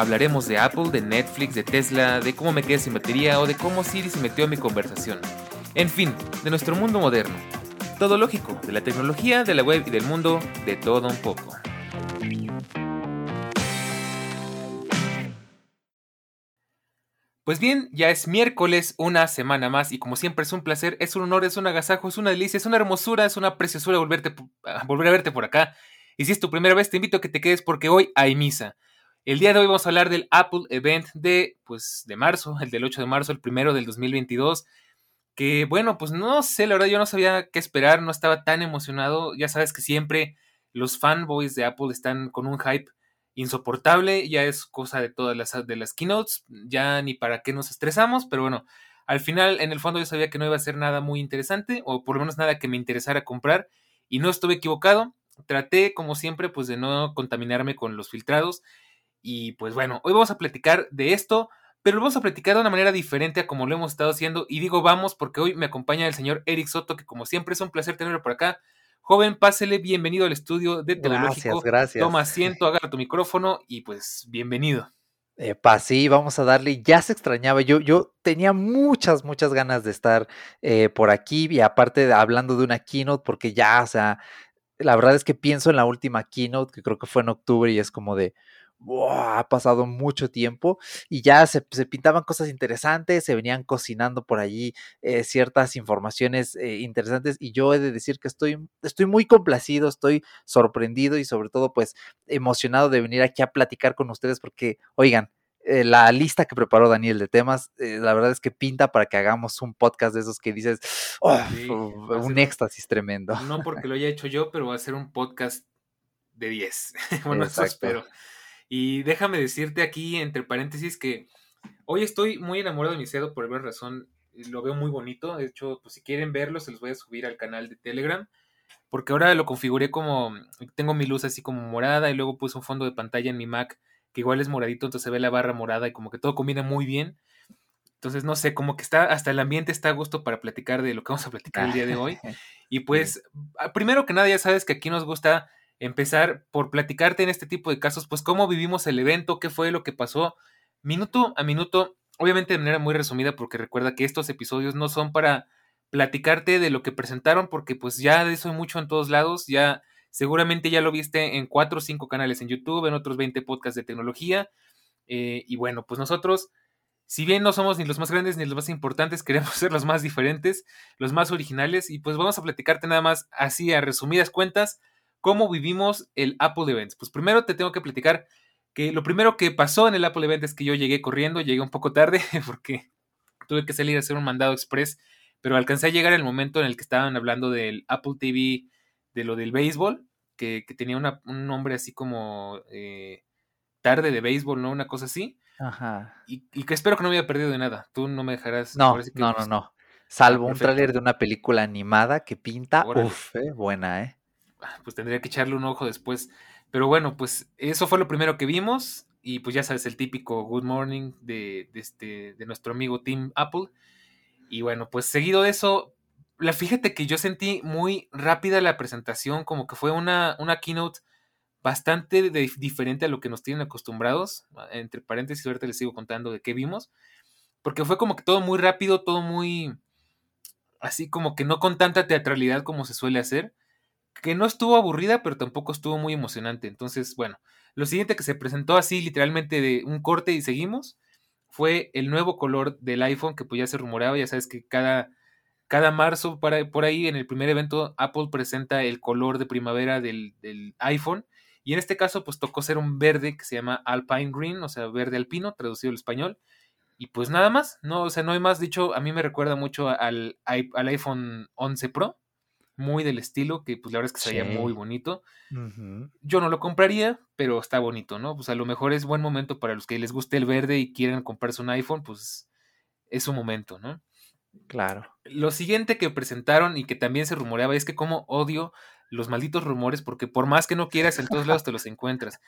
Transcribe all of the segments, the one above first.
Hablaremos de Apple, de Netflix, de Tesla, de cómo me quedé sin batería o de cómo Siri se metió en mi conversación. En fin, de nuestro mundo moderno. Todo lógico, de la tecnología, de la web y del mundo, de todo un poco. Pues bien, ya es miércoles, una semana más, y como siempre es un placer, es un honor, es un agasajo, es una delicia, es una hermosura, es una preciosura volverte, volver a verte por acá. Y si es tu primera vez, te invito a que te quedes porque hoy hay misa. El día de hoy vamos a hablar del Apple Event de, pues, de marzo, el del 8 de marzo, el primero del 2022. Que bueno, pues no sé, la verdad yo no sabía qué esperar, no estaba tan emocionado. Ya sabes que siempre los fanboys de Apple están con un hype insoportable, ya es cosa de todas las, de las keynotes, ya ni para qué nos estresamos, pero bueno, al final en el fondo yo sabía que no iba a ser nada muy interesante, o por lo menos nada que me interesara comprar, y no estuve equivocado, traté como siempre pues de no contaminarme con los filtrados, y pues bueno, hoy vamos a platicar de esto, pero lo vamos a platicar de una manera diferente a como lo hemos estado haciendo, y digo vamos porque hoy me acompaña el señor Eric Soto, que como siempre es un placer tenerlo por acá. Joven, pásele, bienvenido al estudio de Teológico. Gracias, gracias. Toma asiento, agarra tu micrófono y pues bienvenido. Epa, sí, vamos a darle, ya se extrañaba, yo, yo tenía muchas, muchas ganas de estar eh, por aquí y aparte de, hablando de una keynote, porque ya, o sea, la verdad es que pienso en la última keynote, que creo que fue en octubre y es como de, ha pasado mucho tiempo y ya se, pintaban cosas interesantes, se venían cocinando por allí eh, ciertas informaciones eh, interesantes y yo he de decir que estoy, estoy muy complacido, estoy sorprendido y sobre todo pues emocionado de venir aquí a platicar con ustedes porque, oigan, eh, la lista que preparó Daniel de temas, la verdad es que pinta para que hagamos un podcast de esos que dices, oh, un éxtasis tremendo. No porque lo haya hecho yo, pero va a ser un podcast de 10. bueno, eso espero. Y déjame decirte aquí, entre paréntesis, que hoy estoy muy enamorado de mi cedo por alguna razón. Lo veo muy bonito. De hecho, pues si quieren verlo, se los voy a subir al canal de Telegram. Porque ahora lo configuré como. Tengo mi luz así como morada y luego puse un fondo de pantalla en mi Mac que igual es moradito, entonces se ve la barra morada y como que todo combina muy bien. Entonces, no sé, como que está, hasta el ambiente está a gusto para platicar de lo que vamos a platicar el día de hoy. Y pues, primero que nada, ya sabes que aquí nos gusta empezar por platicarte en este tipo de casos, pues cómo vivimos el evento, qué fue lo que pasó, minuto a minuto, obviamente de manera muy resumida, porque recuerda que estos episodios no son para platicarte de lo que presentaron, porque pues ya de eso hay mucho en todos lados, ya seguramente ya lo viste en cuatro o cinco canales en YouTube, en otros 20 podcasts de tecnología, eh, y bueno, pues nosotros... Si bien no somos ni los más grandes ni los más importantes, queremos ser los más diferentes, los más originales y pues vamos a platicarte nada más así a resumidas cuentas ¿Cómo vivimos el Apple Event? Pues primero te tengo que platicar que lo primero que pasó en el Apple Event es que yo llegué corriendo, llegué un poco tarde porque tuve que salir a hacer un mandado express, pero alcancé a llegar el momento en el que estaban hablando del Apple TV, de lo del béisbol, que, tenía un nombre así como eh, tarde de béisbol, ¿no? Una cosa así. Ajá. Y, que espero que no me haya perdido de nada. Tú no me dejarás. No, no, no, no. Salvo un tráiler de una película animada que pinta, uff, eh, buena, ¿eh? Pues tendría que echarle un ojo después. Pero bueno, pues eso fue lo primero que vimos. Y pues ya sabes, el típico Good Morning de, este, de nuestro amigo Tim Apple. Y bueno, pues seguido de eso, la, fíjate que yo sentí muy rápida la presentación, como que fue una, una keynote bastante diferente a lo que nos tienen acostumbrados. Entre paréntesis, ahorita les sigo contando de qué vimos. Porque fue como que todo muy rápido, todo muy... Así como que no con tanta teatralidad como se suele hacer que no estuvo aburrida, pero tampoco estuvo muy emocionante. Entonces, bueno, lo siguiente que se presentó así literalmente de un corte y seguimos fue el nuevo color del iPhone, que pues ya se rumoreaba, ya sabes que cada, cada marzo para, por ahí en el primer evento Apple presenta el color de primavera del, del iPhone. Y en este caso, pues tocó ser un verde que se llama Alpine Green, o sea, verde alpino, traducido al español. Y pues nada más, no, o sea, no hay más dicho, a mí me recuerda mucho al, al iPhone 11 Pro, muy del estilo, que pues la verdad es que sería muy bonito. Yo no lo compraría, pero está bonito, ¿no? Pues a lo mejor es buen momento para los que les guste el verde y quieren comprarse un iPhone, pues es su momento, ¿no? Claro. Lo siguiente que presentaron y que también se rumoreaba es que como odio los malditos rumores, porque por más que no quieras, en todos lados te los encuentras.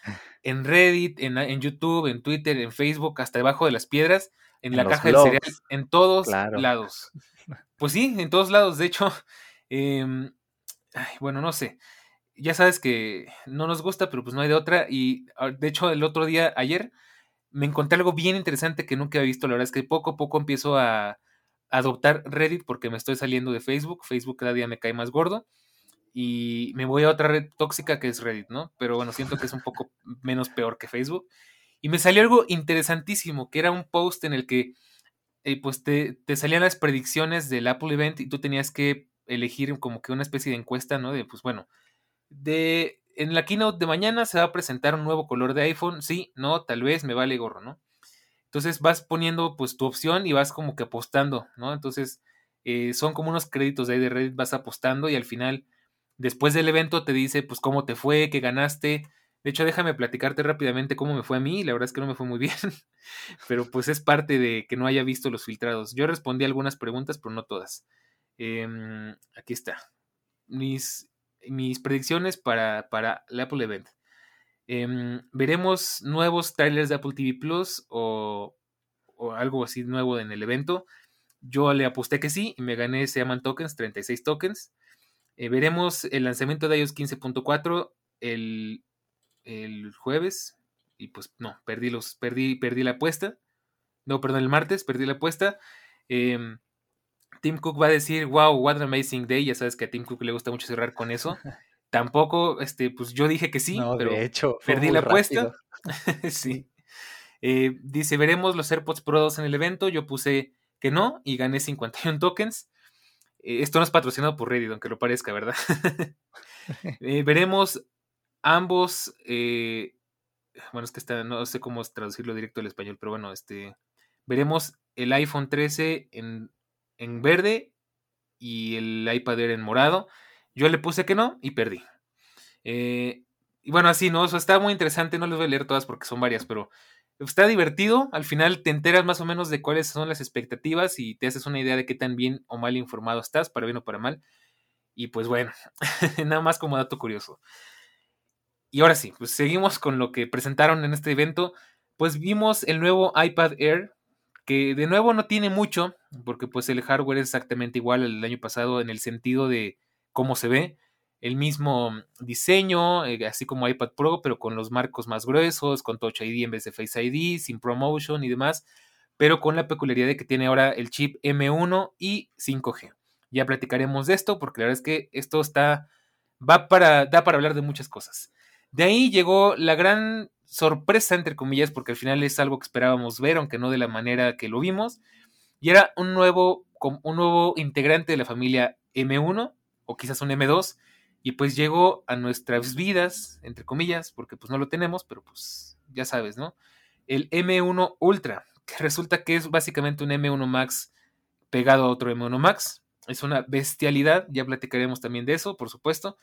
En Reddit, en, YouTube, en Twitter, en Facebook, hasta debajo de las piedras, en, la caja del cereal, en todos lados. Pues sí, en todos lados. De hecho, em, bueno, no sé. Ya sabes que no nos gusta, pero pues no hay de otra. Y ah, de hecho, el otro día, ayer, me encontré algo bien interesante que nunca había visto. La verdad es que poco a poco empiezo a adoptar Reddit porque me estoy saliendo de Facebook. Facebook cada día me cae más gordo y me voy a otra red tóxica que es Reddit, ¿no? Pero bueno, siento que es un poco menos peor que Facebook. Y me salió algo interesantísimo, que era un post en el que eh, pues te, te, salían las predicciones del Apple Event y tú tenías que elegir como que una especie de encuesta, ¿no? De pues bueno, de en la keynote de mañana se va a presentar un nuevo color de iPhone, sí, no, tal vez me vale gorro, ¿no? Entonces vas poniendo pues tu opción y vas como que apostando, ¿no? Entonces eh, son como unos créditos de ahí de Reddit, vas apostando y al final Después del evento te dice, pues, cómo te fue, qué ganaste. De hecho, déjame platicarte rápidamente cómo me fue a mí. La verdad es que no me fue muy bien, pero pues es parte de que no haya visto los filtrados. Yo respondí algunas preguntas, pero no todas. Em, aquí está. Mis, mis predicciones para, para el Apple Event. Em, veremos nuevos trailers de Apple TV Plus o, o, algo así nuevo en el evento. Yo le aposté que sí y me gané, se llaman tokens, 36 tokens. Eh, veremos el lanzamiento de iOS 15.4 el, el, jueves. Y pues no, perdí los, perdí, perdí la apuesta. No, perdón, el martes, perdí la apuesta. Em, Tim Cook va a decir, wow, what an amazing day. Ya sabes que a Tim Cook le gusta mucho cerrar con eso. Tampoco, este, pues yo dije que sí, pero de hecho, perdí la apuesta. sí. Eh, dice, veremos los AirPods Pro 2 en el evento. Yo puse que no y gané 51 tokens. Eh, esto no es patrocinado por Reddit, aunque lo parezca, ¿verdad? Eh, veremos ambos. Bueno, es que está, no sé cómo traducirlo directo al español, pero bueno, este. Veremos el iPhone 13 en, en verde y el iPad Air en morado. Yo le puse que no y perdí. y bueno, así, ¿no? Eso está muy interesante. No les voy a leer todas porque son varias, pero está divertido. Al final te enteras más o menos de cuáles son las expectativas y te haces una idea de qué tan bien o mal informado estás, para bien o para mal. Y pues bueno, nada más como dato curioso. Y ahora sí, pues seguimos con lo que presentaron en este evento. Pues vimos el nuevo iPad Air, que de nuevo no tiene mucho, porque pues el hardware es exactamente igual al año pasado en el sentido de cómo se ve el mismo diseño, eh, así como iPad Pro, pero con los marcos más gruesos, con Touch ID en vez de Face ID, sin ProMotion y demás, pero con la peculiaridad de que tiene ahora el chip M1 y 5G. Ya platicaremos de esto porque la verdad es que esto está va para da para hablar de muchas cosas. De ahí llegó la gran sorpresa entre comillas porque al final es algo que esperábamos ver, aunque no de la manera que lo vimos, y era un nuevo un nuevo integrante de la familia M1 o quizás un M2 y pues llegó a nuestras vidas, entre comillas, porque pues no lo tenemos, pero pues ya sabes, ¿no? El M1 Ultra, que resulta que es básicamente un M1 Max pegado a otro M1 Max. Es una bestialidad, ya platicaremos también de eso, por supuesto.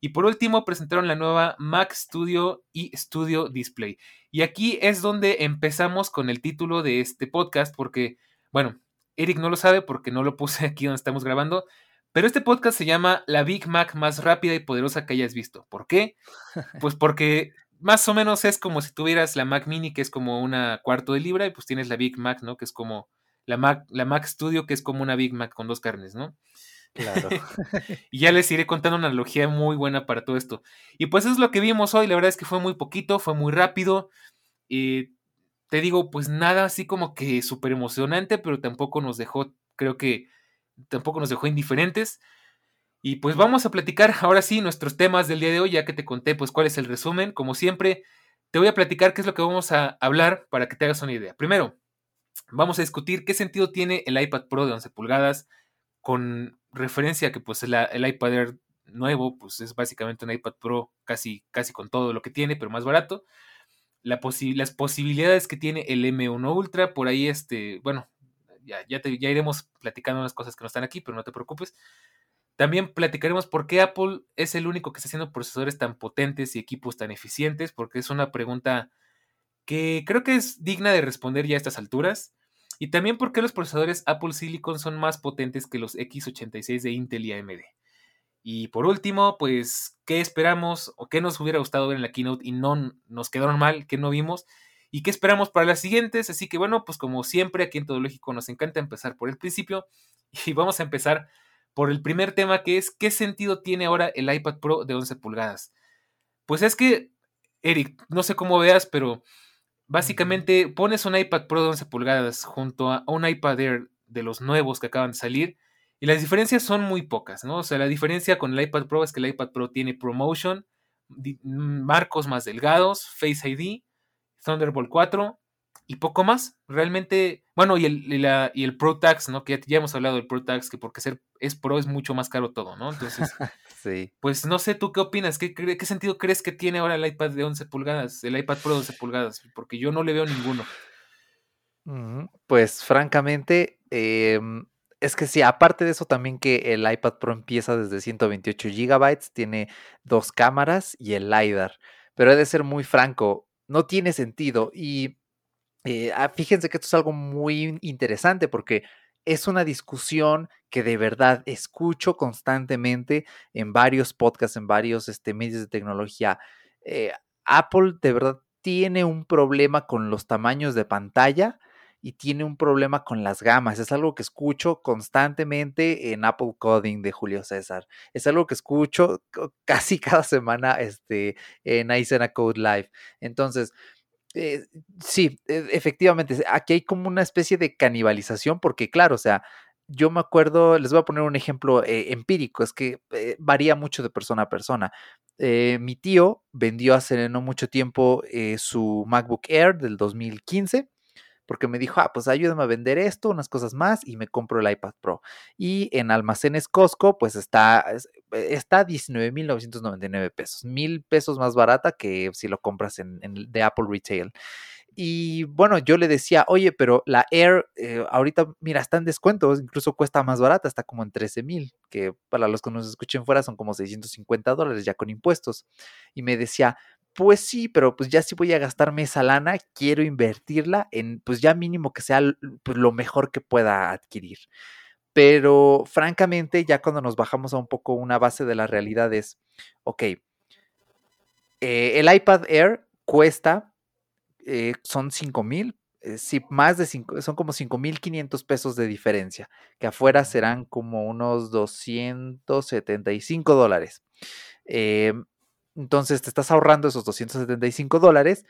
Y por último, presentaron la nueva Mac Studio y Studio Display. Y aquí es donde empezamos con el título de este podcast, porque, bueno, Eric no lo sabe porque no lo puse aquí donde estamos grabando, pero este podcast se llama La Big Mac más rápida y poderosa que hayas visto. ¿Por qué? Pues porque más o menos es como si tuvieras la Mac Mini, que es como una cuarto de libra, y pues tienes la Big Mac, ¿no? Que es como la Mac, la Mac Studio, que es como una Big Mac con dos carnes, ¿no? Claro. y ya les iré contando una analogía muy buena para todo esto. Y pues es lo que vimos hoy. La verdad es que fue muy poquito, fue muy rápido. Y te digo, pues nada así como que súper emocionante, pero tampoco nos dejó, creo que tampoco nos dejó indiferentes. Y pues vamos a platicar ahora sí nuestros temas del día de hoy, ya que te conté pues cuál es el resumen. Como siempre, te voy a platicar qué es lo que vamos a hablar para que te hagas una idea. Primero, vamos a discutir qué sentido tiene el iPad Pro de 11 pulgadas con referencia que pues el, el iPad Air nuevo pues es básicamente un iPad Pro casi, casi con todo lo que tiene, pero más barato. La las posibilidades que tiene el M1 Ultra, por ahí este, bueno, ya, ya, iremos platicando unas cosas que no están aquí, pero no te preocupes. También platicaremos por qué Apple es el único que está haciendo procesadores tan potentes y equipos tan eficientes, porque es una pregunta que creo que es digna de responder ya a estas alturas. Y también por qué los procesadores Apple Silicon son más potentes que los X86 de Intel y AMD. Y por último, pues, ¿qué esperamos o qué nos hubiera gustado ver en la keynote y no nos quedaron mal, que no vimos? ¿Y qué esperamos para las siguientes? Así que bueno, pues como siempre aquí en Todo Lógico nos encanta empezar por el principio y vamos a empezar por el primer tema que es ¿qué sentido tiene ahora el iPad Pro de 11 pulgadas? Pues es que, Eric, no sé cómo veas, pero básicamente pones un iPad Pro de 11 pulgadas junto a un iPad Air de los nuevos que acaban de salir y las diferencias son muy pocas, ¿no? O sea, la diferencia con el iPad Pro es que el iPad Pro tiene ProMotion, marcos más delgados, Face ID, Thunderbolt 4 y poco más. Realmente, bueno, y el, y el Pro Tax, ¿no? Que ya, hemos hablado del Pro Tax, que porque ser es Pro es mucho más caro todo, ¿no? Entonces, sí. pues no sé tú qué opinas, ¿Qué, ¿qué, sentido crees que tiene ahora el iPad de 11 pulgadas, el iPad Pro de 11 pulgadas? Porque yo no le veo ninguno. Pues francamente, em, es que sí, aparte de eso también que el iPad Pro empieza desde 128 GB, tiene dos cámaras y el LiDAR. Pero he de ser muy franco, no tiene sentido. Y eh, ah, fíjense que esto es algo muy interesante porque es una discusión que de verdad escucho constantemente en varios podcasts, en varios este, medios de tecnología. Eh, Apple de verdad tiene un problema con los tamaños de pantalla y tiene un problema con las gamas. Es algo que escucho constantemente en Apple Coding de Julio César. Es algo que escucho casi cada semana este, en Aizena Code Live. Entonces, eh, sí, e, efectivamente, aquí hay como una especie de canibalización, porque claro, o sea, yo me acuerdo, les voy a poner un ejemplo eh, empírico, es que eh, varía mucho de persona a persona. mi tío vendió hace no mucho tiempo su MacBook Air del 2015 porque me dijo, ah, pues ayúdame a vender esto, unas cosas más y me compro el iPad Pro. Y en almacenes Costco, pues está, está 19.999 pesos, mil pesos más barata que si lo compras en, de Apple Retail. Y bueno, yo le decía, oye, pero la Air eh, ahorita, mira, está en descuento, incluso cuesta más barata, está como en 13 mil, que para los que nos escuchen fuera son como 650 dólares ya con impuestos. Y me decía, pues sí, pero pues ya si voy a gastarme esa lana, quiero invertirla en, pues ya mínimo que sea pues, lo mejor que pueda adquirir. Pero francamente, ya cuando nos bajamos a un poco una base de la realidad es, ok, eh, el iPad Air cuesta, eh, son 5 mil, eh, más de 5, son como 5.500 pesos de diferencia, que afuera serán como unos 275 dólares. Entonces te estás ahorrando esos 275 dólares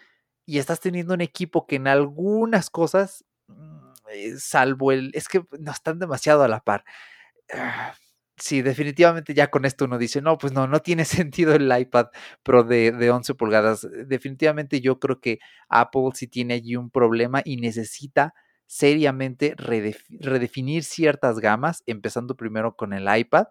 y estás teniendo un equipo que en algunas cosas, mm, eh, salvo el, es que no están demasiado a la par. Ah, sí, definitivamente ya con esto uno dice, no, pues no, no tiene sentido el iPad Pro de, de 11 pulgadas. Definitivamente yo creo que Apple sí tiene allí un problema y necesita seriamente redefinir ciertas gamas, empezando primero con el iPad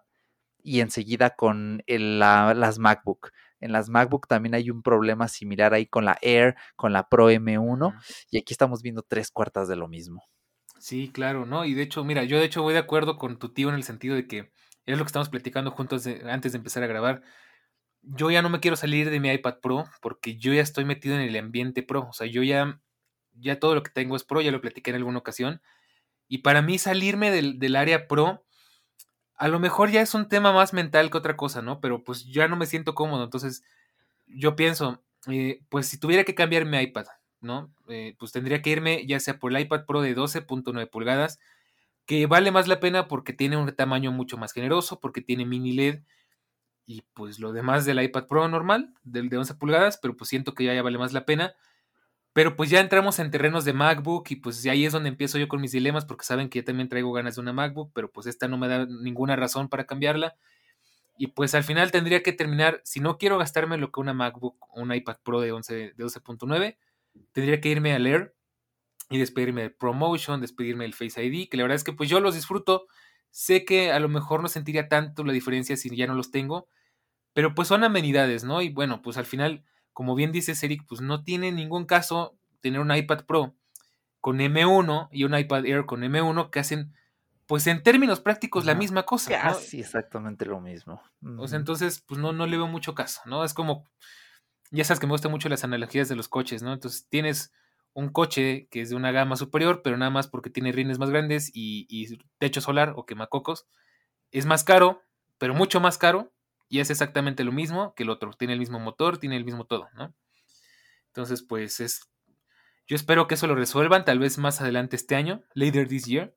y enseguida con las MacBook. En las MacBook también hay un problema similar ahí con la Air, con la Pro M1, y aquí estamos viendo tres cuartas de lo mismo. Sí, claro, ¿no? Y de hecho, mira, yo de hecho voy de acuerdo con tu tío en el sentido de que es lo que estamos platicando juntos antes de empezar a grabar. Yo ya no me quiero salir de mi iPad Pro porque yo ya estoy metido en el ambiente Pro. O sea, yo ya, ya todo lo que tengo es Pro, ya lo platiqué en alguna ocasión. Y para mí salirme del, del área Pro a lo mejor ya es un tema más mental que otra cosa, ¿no? Pero pues ya no me siento cómodo. Entonces, yo pienso, eh, pues si tuviera que cambiar mi iPad, ¿no? Eh, pues tendría que irme ya sea por el iPad Pro de 12.9 pulgadas, que vale más la pena porque tiene un tamaño mucho más generoso, porque tiene mini LED y pues lo demás del iPad Pro normal, del de 11 pulgadas, pero pues siento que ya, ya vale más la pena. Pero pues ya entramos en terrenos de MacBook y pues ahí es donde empiezo yo con mis dilemas porque saben que yo también traigo ganas de una MacBook, pero pues esta no me da ninguna razón para cambiarla. Y pues al final tendría que terminar, si no quiero gastarme lo que una MacBook o un iPad Pro de, 11, de 12.9, tendría que irme al Air y despedirme del ProMotion, despedirme del Face ID, que la verdad es que pues yo los disfruto. Sé que a lo mejor no sentiría tanto la diferencia si ya no los tengo, pero pues son amenidades, ¿no? Y bueno, pues al final como bien dice Eric, pues no tiene ningún caso tener un iPad Pro con M1 y un iPad Air con M1 que hacen, pues en términos prácticos, la misma cosa. Casi exactamente lo mismo. O sea, entonces, pues no, no le veo mucho caso, ¿no? Es como, ya sabes que me gustan mucho las analogías de los coches, ¿no? Entonces tienes un coche que es de una gama superior, pero nada más porque tiene rines más grandes y, techo solar o quemacocos, es más caro, pero mucho más caro, y es exactamente lo mismo que el otro. Tiene el mismo motor, tiene el mismo todo, ¿no? Entonces, pues es. Yo espero que eso lo resuelvan, tal vez más adelante este año, later this year.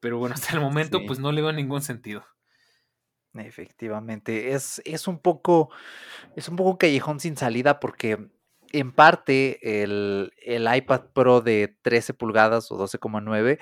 Pero bueno, hasta el momento, pues no le veo ningún sentido. Efectivamente, es, es un poco. Es un poco callejón sin salida porque en parte el, iPad Pro de 13 pulgadas o 12,9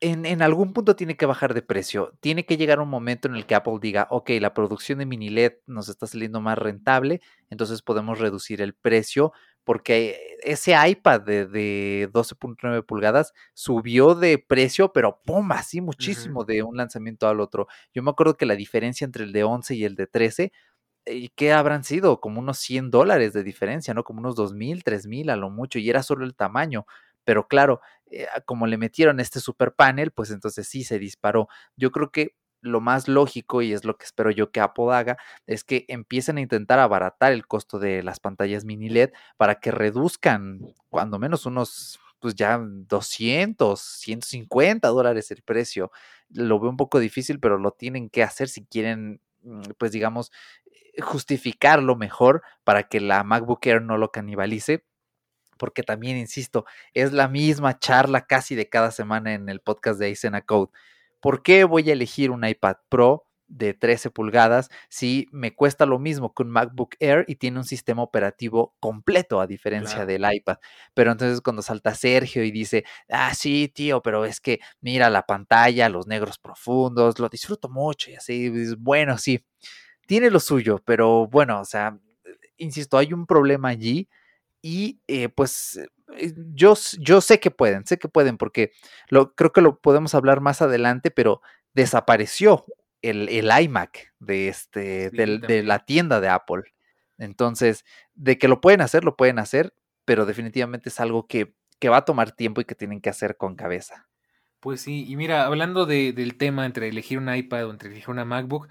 en, en, algún punto tiene que bajar de precio. Tiene que llegar un momento en el que Apple diga, ok, la producción de mini LED nos está saliendo más rentable, entonces podemos reducir el precio, porque ese iPad de, 12.9 pulgadas subió de precio, pero ¡pum! Así muchísimo de un lanzamiento al otro. Yo me acuerdo que la diferencia entre el de 11 y el de 13 ¿y qué habrán sido? Como unos 100 dólares de diferencia, ¿no? Como unos 2 mil, 3 mil a lo mucho, y era solo el tamaño. Pero claro, eh, como le metieron este super panel, pues entonces sí se disparó. Yo creo que lo más lógico, y es lo que espero yo que Apple haga, es que empiecen a intentar abaratar el costo de las pantallas mini LED para que reduzcan cuando menos unos, pues ya 200, 150 dólares el precio. Lo veo un poco difícil, pero lo tienen que hacer si quieren, mm, pues digamos, justificarlo mejor para que la MacBook Air no lo canibalice. Porque también, insisto, es la misma charla casi de cada semana en el podcast de Aicena Code. ¿Por qué voy a elegir un iPad Pro de 13 pulgadas si me cuesta lo mismo que un MacBook Air y tiene un sistema operativo completo a diferencia del iPad. Pero entonces cuando salta Sergio y dice, ah, sí, tío, pero es que mira la pantalla, los negros profundos, lo disfruto mucho y así, bueno, sí tiene lo suyo, pero bueno, o sea, insisto, hay un problema allí y eh, pues eh, yo, yo sé que pueden, sé que pueden, porque lo, creo que lo podemos hablar más adelante, pero desapareció el, el iMac de, este, de la tienda de Apple. Entonces, de que lo pueden hacer, lo pueden hacer, pero definitivamente es algo que, que va a tomar tiempo y que tienen que hacer con cabeza. Pues sí, y mira, hablando del tema entre elegir un iPad o entre elegir una MacBook,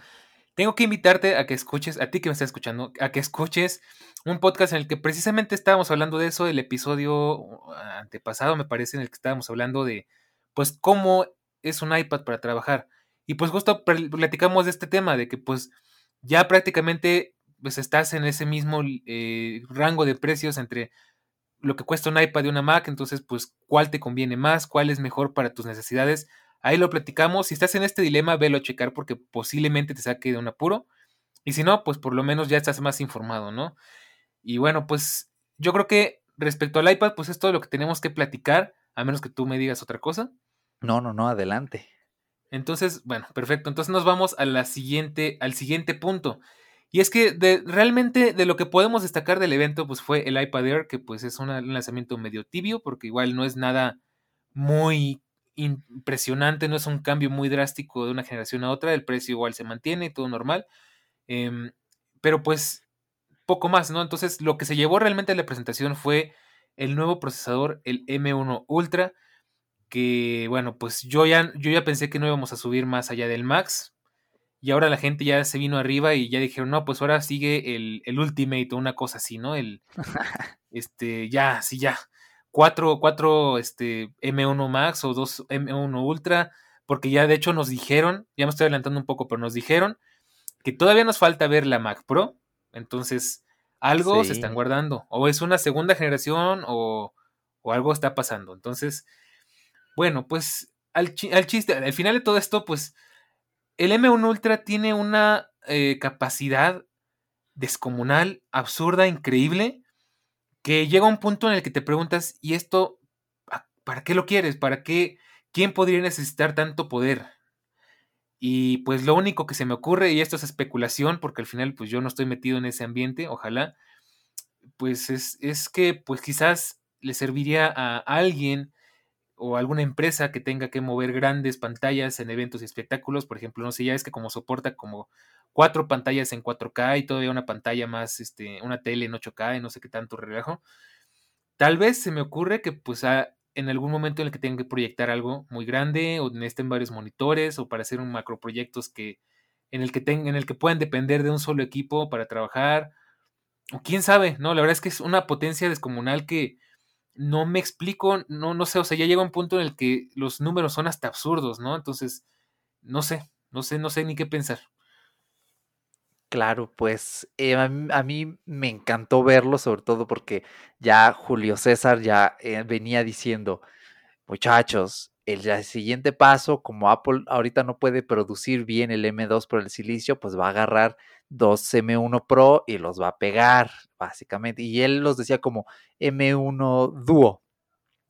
tengo que invitarte a que escuches, a ti que me estás escuchando, a que escuches un podcast en el que precisamente estábamos hablando de eso, el episodio uh, antepasado, me parece, en el que estábamos hablando de, pues, cómo es un iPad para trabajar. Y pues justo platicamos de este tema, de que pues ya prácticamente pues estás en ese mismo eh, rango de precios entre lo que cuesta un iPad y una Mac, entonces pues cuál te conviene más, cuál es mejor para tus necesidades Ahí lo platicamos. Si estás en este dilema, velo a checar porque posiblemente te saque de un apuro. Y si no, pues por lo menos ya estás más informado, ¿no? Y bueno, pues yo creo que respecto al iPad, pues es todo lo que tenemos que platicar, a menos que tú me digas otra cosa. No, no, no, adelante. Entonces, bueno, perfecto. Entonces nos vamos a la siguiente, al siguiente punto. Y es que de, realmente de lo que podemos destacar del evento, pues fue el iPad Air, que pues es un lanzamiento medio tibio, porque igual no es nada muy impresionante, no es un cambio muy drástico de una generación a otra, el precio igual se mantiene, todo normal, em, pero pues poco más, ¿no? Entonces lo que se llevó realmente a la presentación fue el nuevo procesador, el M1 Ultra, que bueno, pues yo ya, yo ya pensé que no íbamos a subir más allá del Max, y ahora la gente ya se vino arriba y ya dijeron, no, pues ahora sigue el, el Ultimate o una cosa así, ¿no? El, este, ya, sí, ya. 4, 4 este, M1 Max o 2 M1 Ultra, porque ya de hecho nos dijeron, ya me estoy adelantando un poco, pero nos dijeron que todavía nos falta ver la Mac Pro, entonces algo se están guardando, o es una segunda generación o, o algo está pasando. Entonces, bueno, pues al, al, chiste, al final de todo esto, pues el M1 Ultra tiene una eh, capacidad descomunal, absurda, increíble, que llega un punto en el que te preguntas, ¿y esto para qué lo quieres? ¿Para qué? ¿Quién podría necesitar tanto poder? Y pues lo único que se me ocurre, y esto es especulación, porque al final pues yo no estoy metido en ese ambiente, ojalá, pues es, es que pues quizás le serviría a alguien o alguna empresa que tenga que mover grandes pantallas en eventos y espectáculos, por ejemplo, no sé, ya es que como soporta como cuatro pantallas en 4K y todavía una pantalla más, este, una tele en 8K y no sé qué tanto relajo. Tal vez se me ocurre que pues en algún momento en el que tenga que proyectar algo muy grande o necesiten varios monitores o para hacer un macroproyectos que en el que tengan, en el que puedan depender de un solo equipo para trabajar o quién sabe, no, la verdad es que es una potencia descomunal que no me explico, no, no sé, o sea, ya llega un punto en el que los números son hasta absurdos, ¿no? Entonces, no sé, no sé, no sé ni qué pensar. Claro, pues eh, a, mí, me encantó verlo, sobre todo porque ya Julio César ya eh, venía diciendo, muchachos, el siguiente paso, como Apple ahorita no puede producir bien el M2 por el silicio, pues va a agarrar dos M1 Pro y los va a pegar, básicamente. Y él los decía como M1 Duo,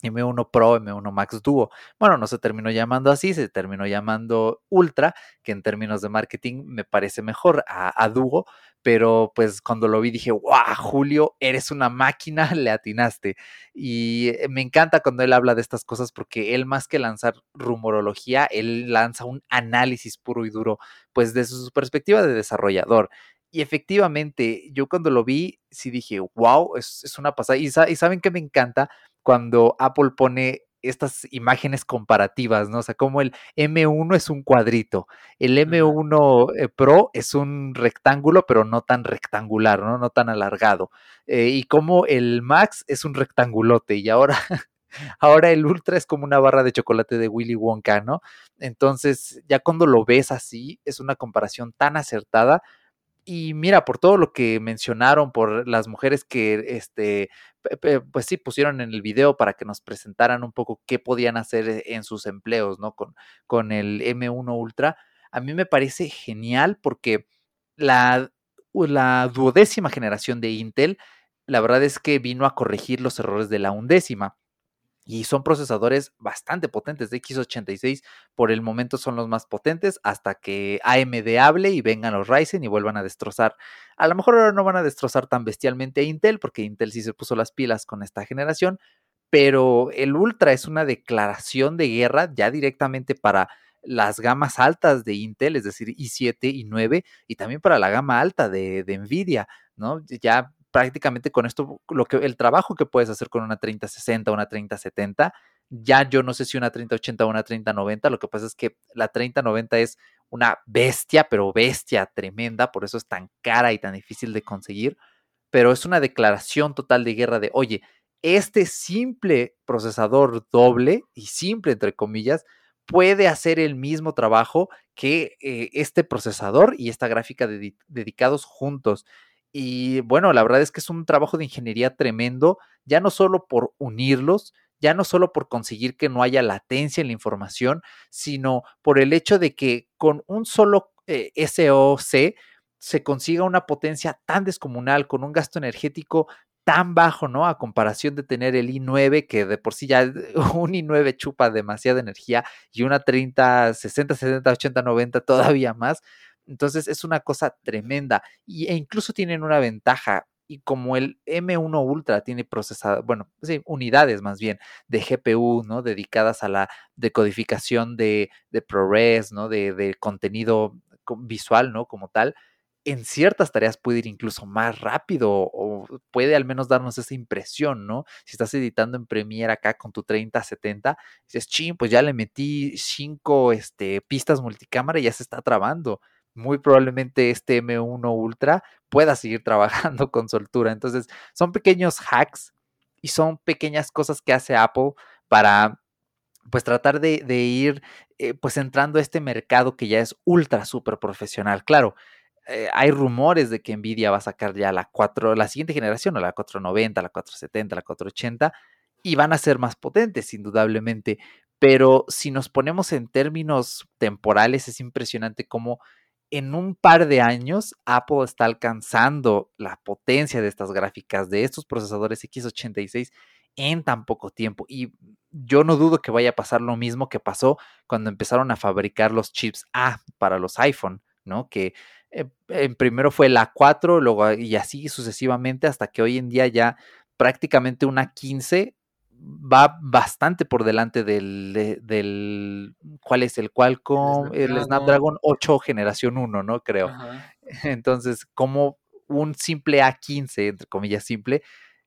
M1 Pro, M1 Max Duo. Bueno, no se terminó llamando así, se terminó llamando Ultra, que en términos de marketing me parece mejor a, Duo, pero pues cuando lo vi dije, wow, Julio, eres una máquina, le atinaste. Y eh, me encanta cuando él habla de estas cosas porque él más que lanzar rumorología, él lanza un análisis puro y duro, pues desde su perspectiva de desarrollador. Y efectivamente, yo cuando lo vi, sí dije, wow, es, una pasada. Y saben que me encanta cuando Apple pone estas imágenes comparativas, ¿no? O sea, como el M1 es un cuadrito, el M1 eh, Pro es un rectángulo, pero no tan rectangular, ¿no? No tan alargado. Eh, y como el Max es un rectangulote y ahora, ahora el Ultra es como una barra de chocolate de Willy Wonka, ¿no? Entonces, ya cuando lo ves así, es una comparación tan acertada y mira, por todo lo que mencionaron, por las mujeres que, este, pues sí, pusieron en el video para que nos presentaran un poco qué podían hacer e, en sus empleos, ¿no? Con, con el M1 Ultra, a mí me parece genial porque la, la duodécima generación de Intel, la verdad es que vino a corregir los errores de la undécima y son procesadores bastante potentes. De X86 por el momento son los más potentes hasta que AMD hable y vengan los Ryzen y vuelvan a destrozar. A lo mejor ahora no van a destrozar tan bestialmente a Intel porque Intel sí se puso las pilas con esta generación, pero el Ultra es una declaración de guerra ya directamente para las gamas altas de Intel, es decir, i7 y 9, y también para la gama alta de, de Nvidia, ¿no? Ya prácticamente con esto, lo que, el trabajo que puedes hacer con una 3060, una 3070, ya yo no sé si una 3080 o una 3090, lo que pasa es que la 3090 es una bestia, pero bestia tremenda, por eso es tan cara y tan difícil de conseguir, pero es una declaración total de guerra de, oye, este simple procesador doble y simple entre comillas, puede hacer el mismo trabajo que eh, este procesador y esta gráfica dedicados juntos. Y bueno, la verdad es que es un trabajo de ingeniería tremendo, ya no solo por unirlos, ya no solo por conseguir que no haya latencia en la información, sino por el hecho de que con un solo eh, SOC se consiga una potencia tan descomunal, con un gasto energético tan bajo, ¿no? A comparación de tener el i9, que de por sí ya un i9 chupa demasiada energía, y una 30, 60, 70, 80, 90 todavía más. Entonces es una cosa tremenda y, e incluso tienen una ventaja y como el M1 Ultra tiene procesado, bueno, sí, unidades más bien de GPU, ¿no? Dedicadas a la decodificación de, de ProRes, ¿no? De, de, contenido visual, ¿no? Como tal, en ciertas tareas puede ir incluso más rápido o puede al menos darnos esa impresión, ¿no? Si estás editando en Premiere acá con tu 3070, dices, ching, pues ya le metí cinco este, pistas multicámara y ya se está trabando muy probablemente este M1 Ultra pueda seguir trabajando con soltura. Entonces, son pequeños hacks y son pequeñas cosas que hace Apple para pues tratar de, ir eh, pues entrando a este mercado que ya es ultra super profesional. Claro, eh, hay rumores de que Nvidia va a sacar ya la 4, la siguiente generación, o la 490, la 470, la 480, y van a ser más potentes, indudablemente. Pero si nos ponemos en términos temporales, es impresionante cómo en un par de años Apple está alcanzando la potencia de estas gráficas, de estos procesadores X86 en tan poco tiempo. Y yo no dudo que vaya a pasar lo mismo que pasó cuando empezaron a fabricar los chips A para los iPhone, ¿no? Que eh, primero fue la A4, luego y así sucesivamente hasta que hoy en día ya prácticamente una 15 va bastante por delante del, del ¿cuál es el Qualcomm? El Snapdragon, 8 generación 1, ¿no? Creo. Entonces, como un simple A15, entre comillas simple,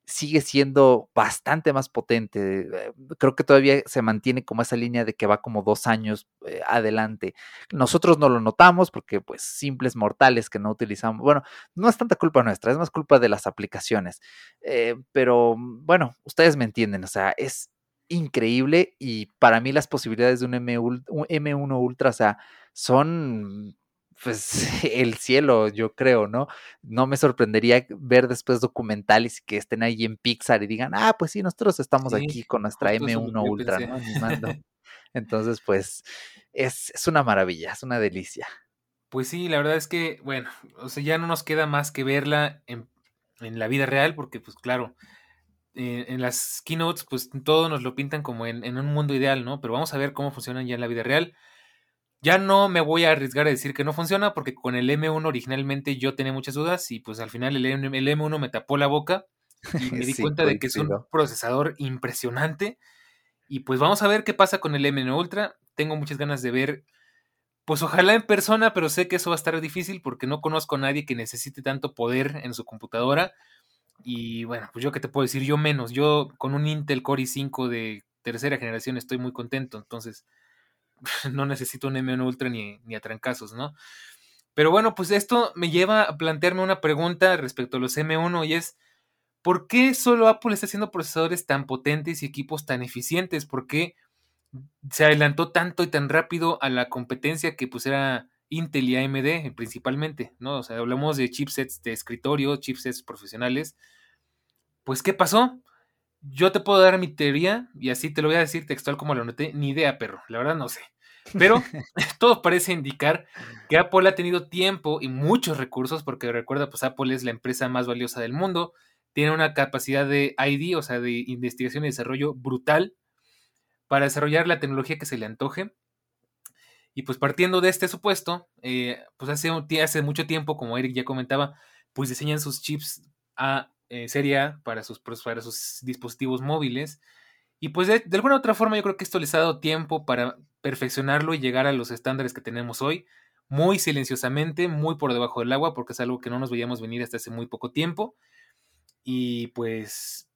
sigue siendo bastante más potente. Eh, creo que todavía se mantiene como esa línea de que va como dos años eh, adelante. Nosotros no lo notamos porque pues simples mortales que no utilizamos, bueno, no es tanta culpa nuestra, es más culpa de las aplicaciones. Eh, pero bueno, ustedes me entienden, o sea, es increíble y para mí las posibilidades de un M1 Ultra, o sea, son pues el cielo, yo creo, ¿no? No me sorprendería ver después documentales que estén ahí en Pixar y digan, ah, pues sí, nosotros estamos aquí con nuestra M1 Ultra, ¿no? Animando. Entonces, pues, es, es, una maravilla, es una delicia. Pues sí, la verdad es que, bueno, o sea, ya no nos queda más que verla en, en la vida real, porque, pues claro, eh, en las keynotes, pues todo nos lo pintan como en, en un mundo ideal, ¿no? Pero vamos a ver cómo funcionan ya en la vida real. Ya no me voy a arriesgar a decir que no funciona porque con el M1 originalmente yo tenía muchas dudas y pues al final el, M, 1 me tapó la boca y me di cuenta de que es un procesador impresionante. Y pues vamos a ver qué pasa con el M1 Ultra. Tengo muchas ganas de ver, pues ojalá en persona, pero sé que eso va a estar difícil porque no conozco a nadie que necesite tanto poder en su computadora. Y bueno, pues yo qué te puedo decir, yo menos. Yo con un Intel Core i5 de tercera generación estoy muy contento. Entonces, no necesito un M1 Ultra ni, ni a trancazos, ¿no? Pero bueno, pues esto me lleva a plantearme una pregunta respecto a los M1 y es, ¿por qué solo Apple está haciendo procesadores tan potentes y equipos tan eficientes? ¿Por qué se adelantó tanto y tan rápido a la competencia que pues era Intel y AMD principalmente, ¿no? O sea, hablamos de chipsets de escritorio, chipsets profesionales. Pues, ¿qué pasó? Yo te puedo dar mi teoría y así te lo voy a decir textual como lo noté. Ni idea, perro. La verdad no sé. Pero todo parece indicar que Apple ha tenido tiempo y muchos recursos, porque recuerda, pues Apple es la empresa más valiosa del mundo. Tiene una capacidad de ID, o sea, de investigación y desarrollo brutal para desarrollar la tecnología que se le antoje. Y pues partiendo de este supuesto, eh, pues hace, hace mucho tiempo, como Eric ya comentaba, pues diseñan sus chips a eh, serie para sus, para sus dispositivos móviles. Y pues de, alguna u otra forma yo creo que esto les ha dado tiempo para perfeccionarlo y llegar a los estándares que tenemos hoy, muy silenciosamente, muy por debajo del agua, porque es algo que no nos veíamos venir hasta hace muy poco tiempo. Y pues,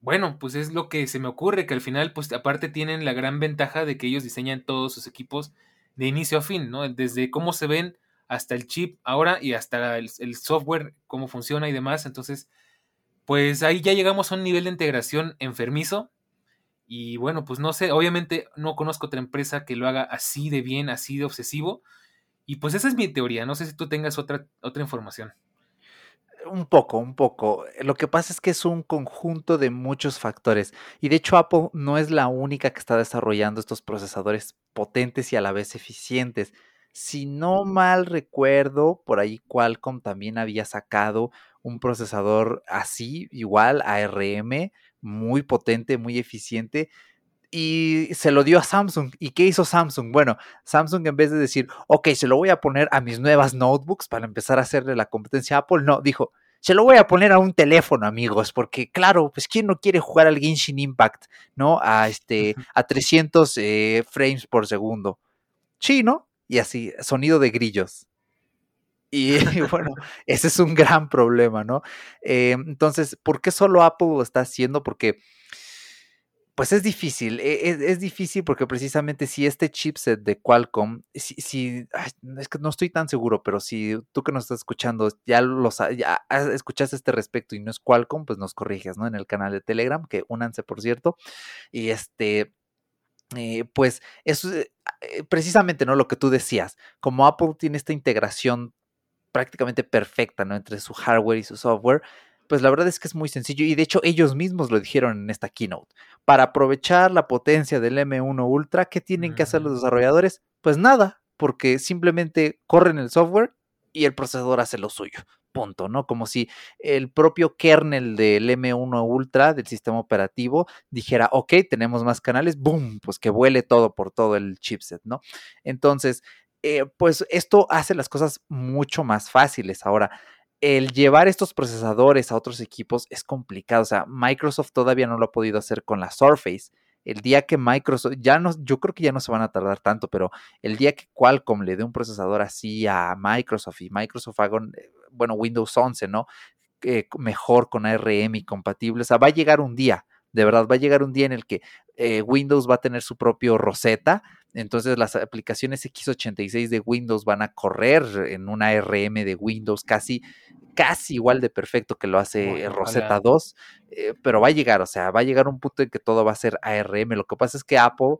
bueno, pues es lo que se me ocurre, que al final, pues aparte tienen la gran ventaja de que ellos diseñan todos sus equipos de inicio a fin, ¿no? Desde cómo se ven hasta el chip ahora y hasta el, el software, cómo funciona y demás. Entonces, pues ahí ya llegamos a un nivel de integración enfermizo. Y bueno, pues no sé, obviamente no conozco otra empresa que lo haga así de bien, así de obsesivo. Y pues esa es mi teoría, no sé si tú tengas otra, otra información. Un poco, un poco. Lo que pasa es que es un conjunto de muchos factores. Y de hecho Apple no es la única que está desarrollando estos procesadores potentes y a la vez eficientes. Si no mal recuerdo, por ahí Qualcomm también había sacado un procesador así, igual ARM, muy potente, muy eficiente, y se lo dio a Samsung. ¿Y qué hizo Samsung? Bueno, Samsung en vez de decir, ok, se lo voy a poner a mis nuevas notebooks para empezar a hacerle la competencia a Apple, no, dijo, se lo voy a poner a un teléfono, amigos, porque claro, pues quién no quiere jugar al Genshin Impact, ¿no? A este a 300 eh, frames por segundo. Sí, ¿no? Y así, sonido de grillos. Y, bueno, ese es un gran problema, ¿no? Eh, entonces, ¿por qué solo Apple lo está haciendo? Porque, pues es difícil, e, e, es, difícil porque precisamente si este chipset de Qualcomm, si, es que no estoy tan seguro, pero si tú que nos estás escuchando ya, lo, ya escuchaste este respecto y no es Qualcomm, pues nos corriges, ¿no? En el canal de Telegram, que únanse, por cierto, y este... Eh, pues eso es eh, precisamente no lo que tú decías, como Apple tiene esta integración prácticamente perfecta, ¿no? Entre su hardware y su software, pues la verdad es que es muy sencillo y de hecho ellos mismos lo dijeron en esta keynote. Para aprovechar la potencia del M1 Ultra, ¿qué tienen que hacer los mm. desarrolladores? Pues nada, porque simplemente corren el software y el procesador hace lo suyo. Punto, ¿no? Como si el propio kernel del M1 Ultra del sistema operativo dijera, ok, tenemos más canales, boom, pues que vuele todo por todo el chipset, ¿no? Entonces, eh, pues esto hace las cosas mucho más fáciles. Ahora, el llevar estos procesadores a otros equipos es complicado. O sea, Microsoft todavía no lo ha podido hacer con la Surface. El día que Microsoft, ya no, yo creo que ya no se van a tardar tanto, pero el día que Qualcomm le dé un procesador así a Microsoft y Microsoft haga, eh, bueno, Windows 11, ¿no? eh, mejor con ARM y compatible. O sea, va a llegar un día, de verdad, va a llegar un día en el que eh, Windows va a tener su propio Rosetta. Entonces las aplicaciones x86 de Windows van a correr en una ARM de Windows casi casi igual de perfecto que lo hace Rosetta 2, eh, pero va a llegar, o sea, va a llegar un punto en que todo va a ser ARM. Lo que pasa es que Apple,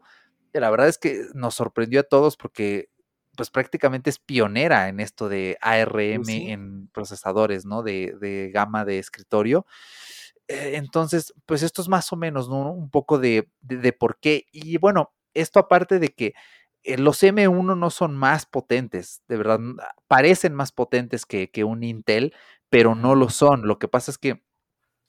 la verdad es que nos sorprendió a todos porque pues prácticamente es pionera en esto de ARM pues en procesadores, ¿no? De, de, gama de escritorio. Eh, entonces, pues esto es más o menos, ¿no? Un poco de, de, por qué. Y bueno, esto aparte de que eh, los M1 no son más potentes, de verdad, parecen más potentes que, que un Intel, pero no lo son. Lo que pasa es que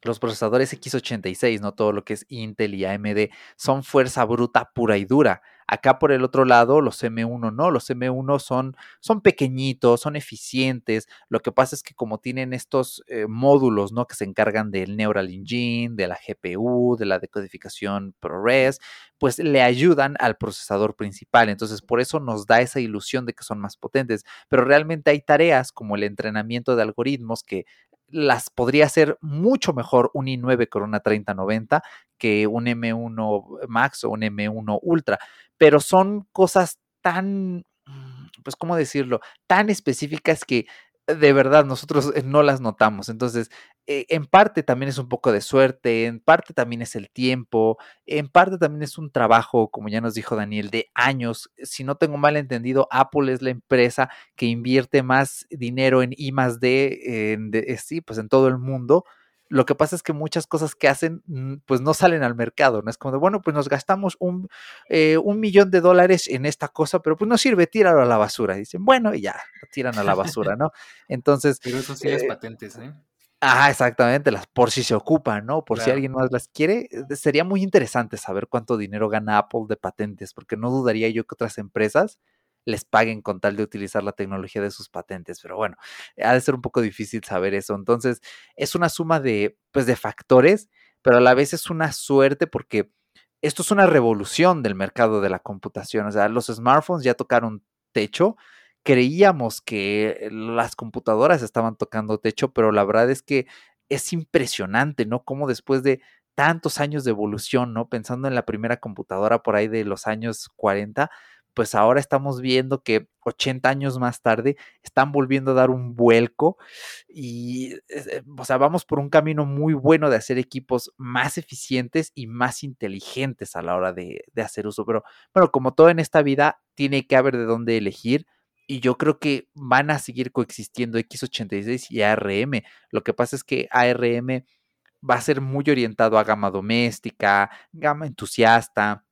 los procesadores x86, no todo lo que es Intel y AMD, son fuerza bruta pura y dura. Acá por el otro lado, los M1 no, los M1 son, son pequeñitos, son eficientes. Lo que pasa es que como tienen estos eh, módulos, ¿no? Que se encargan del Neural Engine, de la GPU, de la decodificación ProRes, pues le ayudan al procesador principal. Entonces, por eso nos da esa ilusión de que son más potentes. Pero realmente hay tareas como el entrenamiento de algoritmos que las podría hacer mucho mejor un i9 con una 3090 que un M1 Max o un M1 Ultra, pero son cosas tan, pues, ¿cómo decirlo? Tan específicas que de verdad nosotros eh, no las notamos. Entonces, eh, en parte también es un poco de suerte, en parte también es el tiempo, en parte también es un trabajo, como ya nos dijo Daniel, de años. Si no tengo mal entendido, Apple es la empresa que invierte más dinero en I más D, en, eh, sí, pues en todo el mundo. Lo que pasa es que muchas cosas que hacen, mm, pues no salen al mercado, ¿no? Es como de, bueno, pues nos gastamos un, un millón de dólares en esta cosa, pero pues no sirve, tíralo a la basura. dicen, bueno, y ya, lo tiran a la basura, ¿no? Entonces. Pero eso sí es patentes, ¿eh? Ah, exactamente, las por si se ocupan, ¿no? Por si alguien más las quiere. Eh, sería muy interesante saber cuánto dinero gana Apple de patentes, porque no dudaría yo que otras empresas les paguen con tal de utilizar la tecnología de sus patentes, pero bueno, ha de ser un poco difícil saber eso. Entonces, es una suma de, pues, de factores, pero a la vez es una suerte porque esto es una revolución del mercado de la computación. O sea, los smartphones ya tocaron techo, creíamos que las computadoras estaban tocando techo, pero la verdad es que es impresionante, ¿no? Como después de tantos años de evolución, ¿no? Pensando en la primera computadora por ahí de los años 40, pues ahora estamos viendo que 80 años más tarde están volviendo a dar un vuelco y, eh, o sea, vamos por un camino muy bueno de hacer equipos más eficientes y más inteligentes a la hora de, de hacer uso. Pero bueno, como todo en esta vida, tiene que haber de dónde elegir y yo creo que van a seguir coexistiendo x86 y ARM. Lo que pasa es que ARM va a ser muy orientado a gama doméstica, gama entusiasta,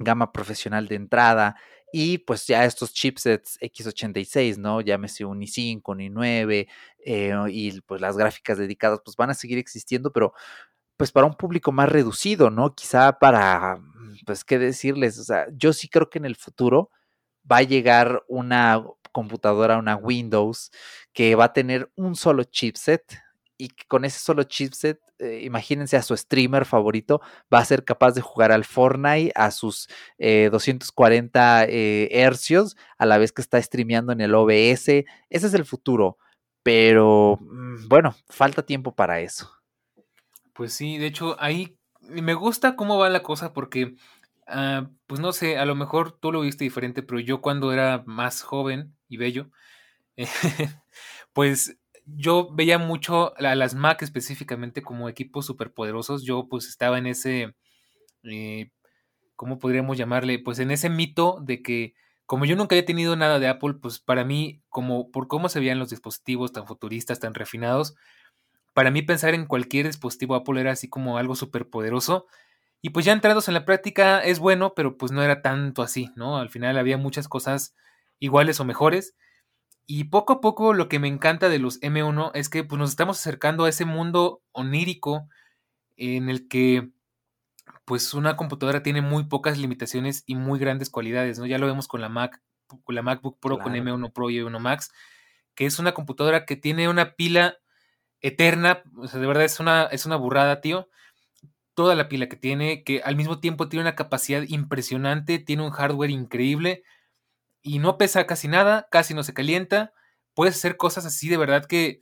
gama profesional de entrada y pues ya estos chipsets x86, ¿no? Llámese un i5, un i9 eh, y pues las gráficas dedicadas pues van a seguir existiendo, pero pues para un público más reducido, ¿no? Quizá para, pues, ¿qué decirles? O sea, yo sí creo que en el futuro va a llegar una computadora, una Windows, que va a tener un solo chipset y con ese solo chipset, eh, imagínense a su streamer favorito, va a ser capaz de jugar al Fortnite a sus 240 eh, hercios a la vez que está streameando en el OBS. Ese es el futuro, pero mm, bueno, falta tiempo para eso. Pues sí, de hecho, ahí me gusta cómo va la cosa porque Ah, pues no sé, a lo mejor tú lo viste diferente, pero yo cuando era más joven y bello, pues yo veía mucho a las Mac específicamente como equipos superpoderosos. Yo pues estaba en ese, eh, ¿cómo podríamos llamarle? Pues en ese mito de que como yo nunca había tenido nada de Apple, pues para mí, como por cómo se veían los dispositivos tan futuristas, tan refinados, para mí pensar en cualquier dispositivo Apple era así como algo superpoderoso y pues ya entrados en la práctica es bueno, pero pues no era tanto así, ¿no? Al final había muchas cosas iguales o mejores. Y poco a poco lo que me encanta de los M1 es que pues, nos estamos acercando a ese mundo onírico en el que pues una computadora tiene muy pocas limitaciones y muy grandes cualidades, ¿no? Ya lo vemos con la Mac, con la MacBook Pro, con M1 Pro y M1 Max, que es una computadora que tiene una pila eterna, o sea, de verdad es una, es una burrada, tío toda la pila que tiene, que al mismo tiempo tiene una capacidad impresionante, tiene un hardware increíble y no pesa casi nada, casi no se calienta. Puedes hacer cosas así de verdad que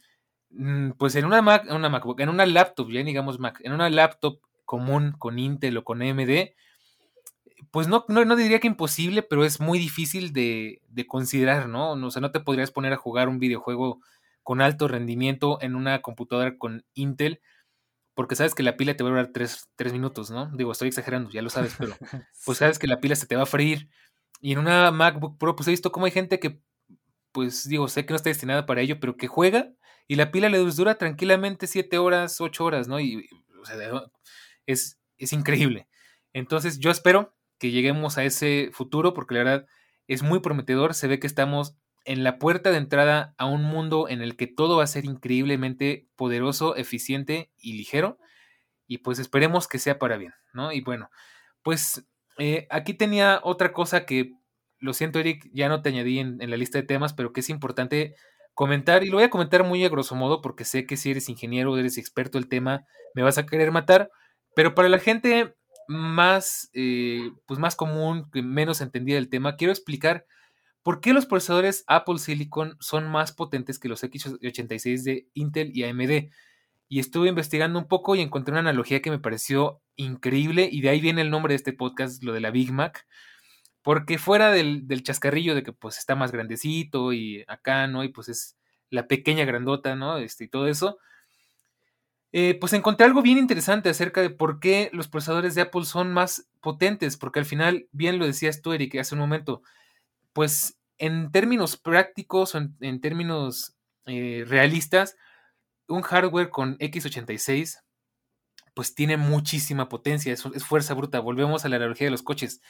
mm, pues en una Mac, una MacBook, en una laptop, ya digamos Mac, en una laptop común con Intel o con AMD, pues no, no, diría que imposible, pero es muy difícil de, de, considerar, ¿no? O sea, no te podrías poner a jugar un videojuego con alto rendimiento en una computadora con Intel, porque sabes que la pila te va a durar 3, minutos, ¿no? Digo, estoy exagerando, ya lo sabes, pero pues sabes que la pila se te va a freír. Y en una MacBook Pro, pues he visto cómo hay gente que, pues digo, sé que no está destinada para ello, pero que juega y la pila le dura tranquilamente 7 horas, 8 horas, ¿no? Y, o sea, es, es increíble. Entonces, yo espero que lleguemos a ese futuro, porque la verdad es muy prometedor. Se ve que estamos en la puerta de entrada a un mundo en el que todo va a ser increíblemente poderoso, eficiente y ligero. Y pues esperemos que sea para bien, ¿no? Y bueno, pues eh, aquí tenía otra cosa que, lo siento Eric, ya no te añadí en, la lista de temas, pero que es importante comentar, y lo voy a comentar muy a grosso modo, porque sé que si eres ingeniero, eres experto del tema, me vas a querer matar, pero para la gente más, eh, pues más común, menos entendida del tema, quiero explicar por qué los procesadores Apple Silicon son más potentes que los X86 de Intel y AMD. Y estuve investigando un poco y encontré una analogía que me pareció increíble y de ahí viene el nombre de este podcast, lo de la Big Mac. Porque fuera del, chascarrillo de que pues está más grandecito y acá, ¿no? Y pues es la pequeña grandota, ¿no? Este, y todo eso eh, pues encontré algo bien interesante acerca de por qué los procesadores de Apple son más potentes, porque al final, bien lo decías tú, Eric, hace un momento, pues en términos prácticos o en, términos eh, realistas, un hardware con x86 pues tiene muchísima potencia, es, fuerza bruta. Volvemos a la analogía de los coches.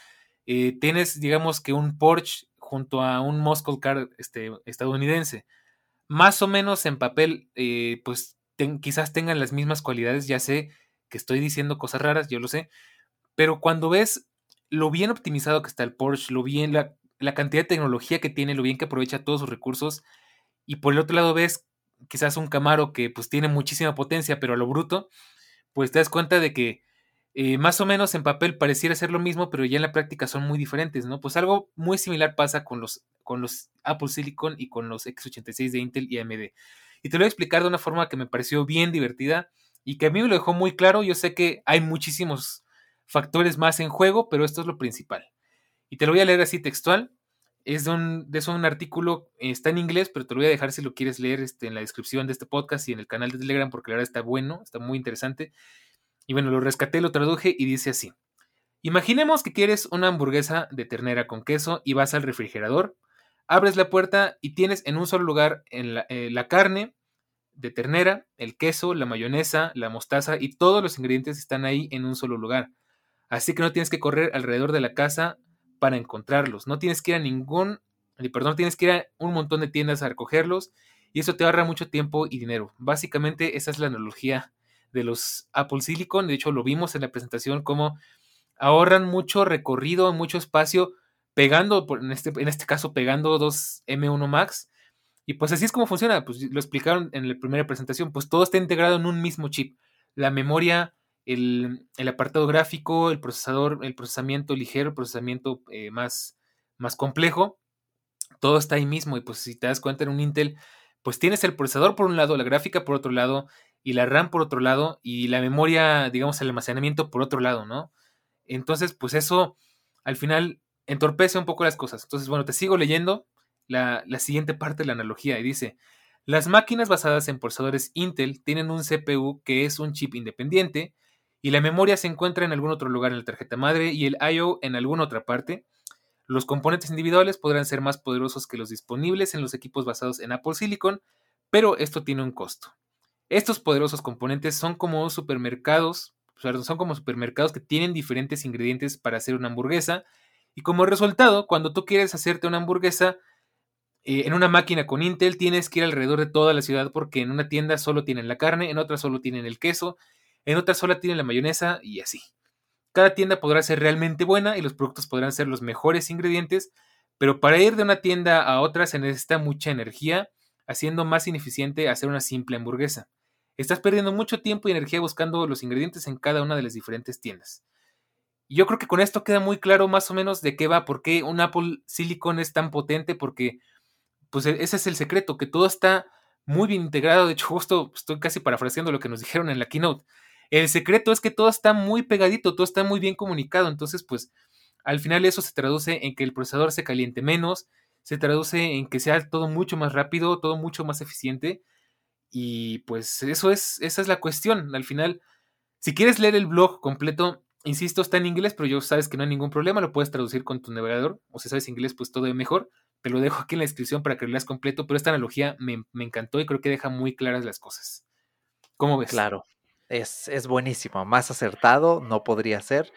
Eh, tienes, digamos que un Porsche junto a un Muscle Car este, estadounidense. Más o menos en papel, pues quizás tengan las mismas cualidades, ya sé que estoy diciendo cosas raras, yo lo sé, pero cuando ves lo bien optimizado que está el Porsche, lo bien, la cantidad de tecnología que tiene, lo bien que aprovecha todos sus recursos, y por el otro lado ves quizás un Camaro que pues tiene muchísima potencia, pero a lo bruto, pues te das cuenta de que eh, más o menos en papel pareciera ser lo mismo, pero ya en la práctica son muy diferentes, ¿no? Pues algo muy similar pasa con los, con los Apple Silicon y con los X86 de Intel y AMD. Y te lo voy a explicar de una forma que me pareció bien divertida y que a mí me lo dejó muy claro. Yo sé que hay muchísimos factores más en juego, pero esto es lo principal. Y te lo voy a leer así textual. Es un, un artículo, está en inglés, pero te lo voy a dejar si lo quieres leer este, en la descripción de este podcast y en el canal de Telegram, porque la verdad está bueno, está muy interesante. Y bueno, lo rescaté, lo traduje y dice así. Imaginemos que quieres una hamburguesa de ternera con queso y vas al refrigerador abres la puerta y tienes en un solo lugar en eh, la, carne de ternera, el queso, la mayonesa, la mostaza y todos los ingredientes están ahí en un solo lugar. Así que no tienes que correr alrededor de la casa para encontrarlos. No tienes que ir a ningún, perdón, tienes que ir a un montón de tiendas a recogerlos y eso te ahorra mucho tiempo y dinero. Básicamente esa es la analogía de los Apple Silicon. De hecho, lo vimos en la presentación como ahorran mucho recorrido, mucho espacio pegando, en este, en este caso pegando dos M1 Max. Y pues así es como funciona, pues lo explicaron en la primera presentación, pues todo está integrado en un mismo chip. La memoria, el, apartado gráfico, el procesador, el procesamiento ligero, el procesamiento eh, más, más complejo, todo está ahí mismo. Y pues si te das cuenta en un Intel, pues tienes el procesador por un lado, la gráfica por otro lado, y la RAM por otro lado, y la memoria, digamos, el almacenamiento por otro lado, ¿no? Entonces, pues eso al final entorpece un poco las cosas. Entonces, bueno, te sigo leyendo la, siguiente parte de la analogía y dice, las máquinas basadas en procesadores Intel tienen un CPU que es un chip independiente y la memoria se encuentra en algún otro lugar en la tarjeta madre y el I.O. en alguna otra parte. Los componentes individuales podrán ser más poderosos que los disponibles en los equipos basados en Apple Silicon, pero esto tiene un costo. Estos poderosos componentes son como supermercados, son como supermercados que tienen diferentes ingredientes para hacer una hamburguesa y como resultado, cuando tú quieres hacerte una hamburguesa eh, en una máquina con Intel, tienes que ir alrededor de toda la ciudad porque en una tienda solo tienen la carne, en otra solo tienen el queso, en otra solo tienen la mayonesa y así. Cada tienda podrá ser realmente buena y los productos podrán ser los mejores ingredientes, pero para ir de una tienda a otra se necesita mucha energía, haciendo más ineficiente hacer una simple hamburguesa. Estás perdiendo mucho tiempo y energía buscando los ingredientes en cada una de las diferentes tiendas. Yo creo que con esto queda muy claro más o menos de qué va, por qué un Apple Silicon es tan potente, porque pues e-, ese es el secreto, que todo está muy bien integrado. De hecho, justo estoy casi parafraseando lo que nos dijeron en la keynote. El secreto es que todo está muy pegadito, todo está muy bien comunicado. Entonces, pues, al final eso se traduce en que el procesador se caliente menos, se traduce en que sea todo mucho más rápido, todo mucho más eficiente. Y pues eso es, esa es la cuestión. Al final, si quieres leer el blog completo, insisto, está en inglés, pero yo sabes que no hay ningún problema, lo puedes traducir con tu navegador, o si sabes inglés, pues todo es mejor. Te lo dejo aquí en la descripción para que lo leas completo, pero esta analogía me, encantó y creo que deja muy claras las cosas. ¿Cómo ves? Claro, es, es buenísimo, más acertado no podría ser.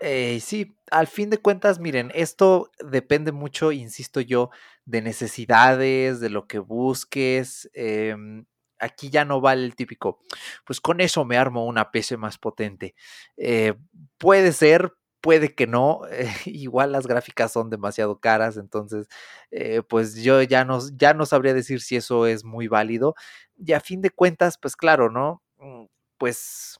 Eh, sí, al fin de cuentas, miren, esto depende mucho, insisto yo, de necesidades, de lo que busques. Em, aquí ya no vale el típico, pues con eso me armo una PC más potente. Eh, puede ser, puede que no, igual las gráficas son demasiado caras, entonces eh, pues yo ya no, ya no sabría decir si eso es muy válido. Y a fin de cuentas, pues claro, ¿no? Pues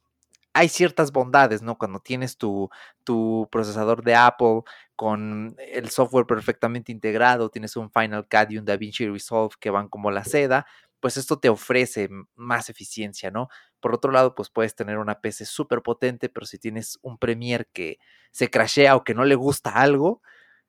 hay ciertas bondades, ¿no? Cuando tienes tu, tu, procesador de Apple con el software perfectamente integrado, tienes un Final Cut y un DaVinci Resolve que van como la seda, pues esto te ofrece más eficiencia, ¿no? Por otro lado, pues puedes tener una PC súper potente, pero si tienes un Premiere que se crashea o que no le gusta algo,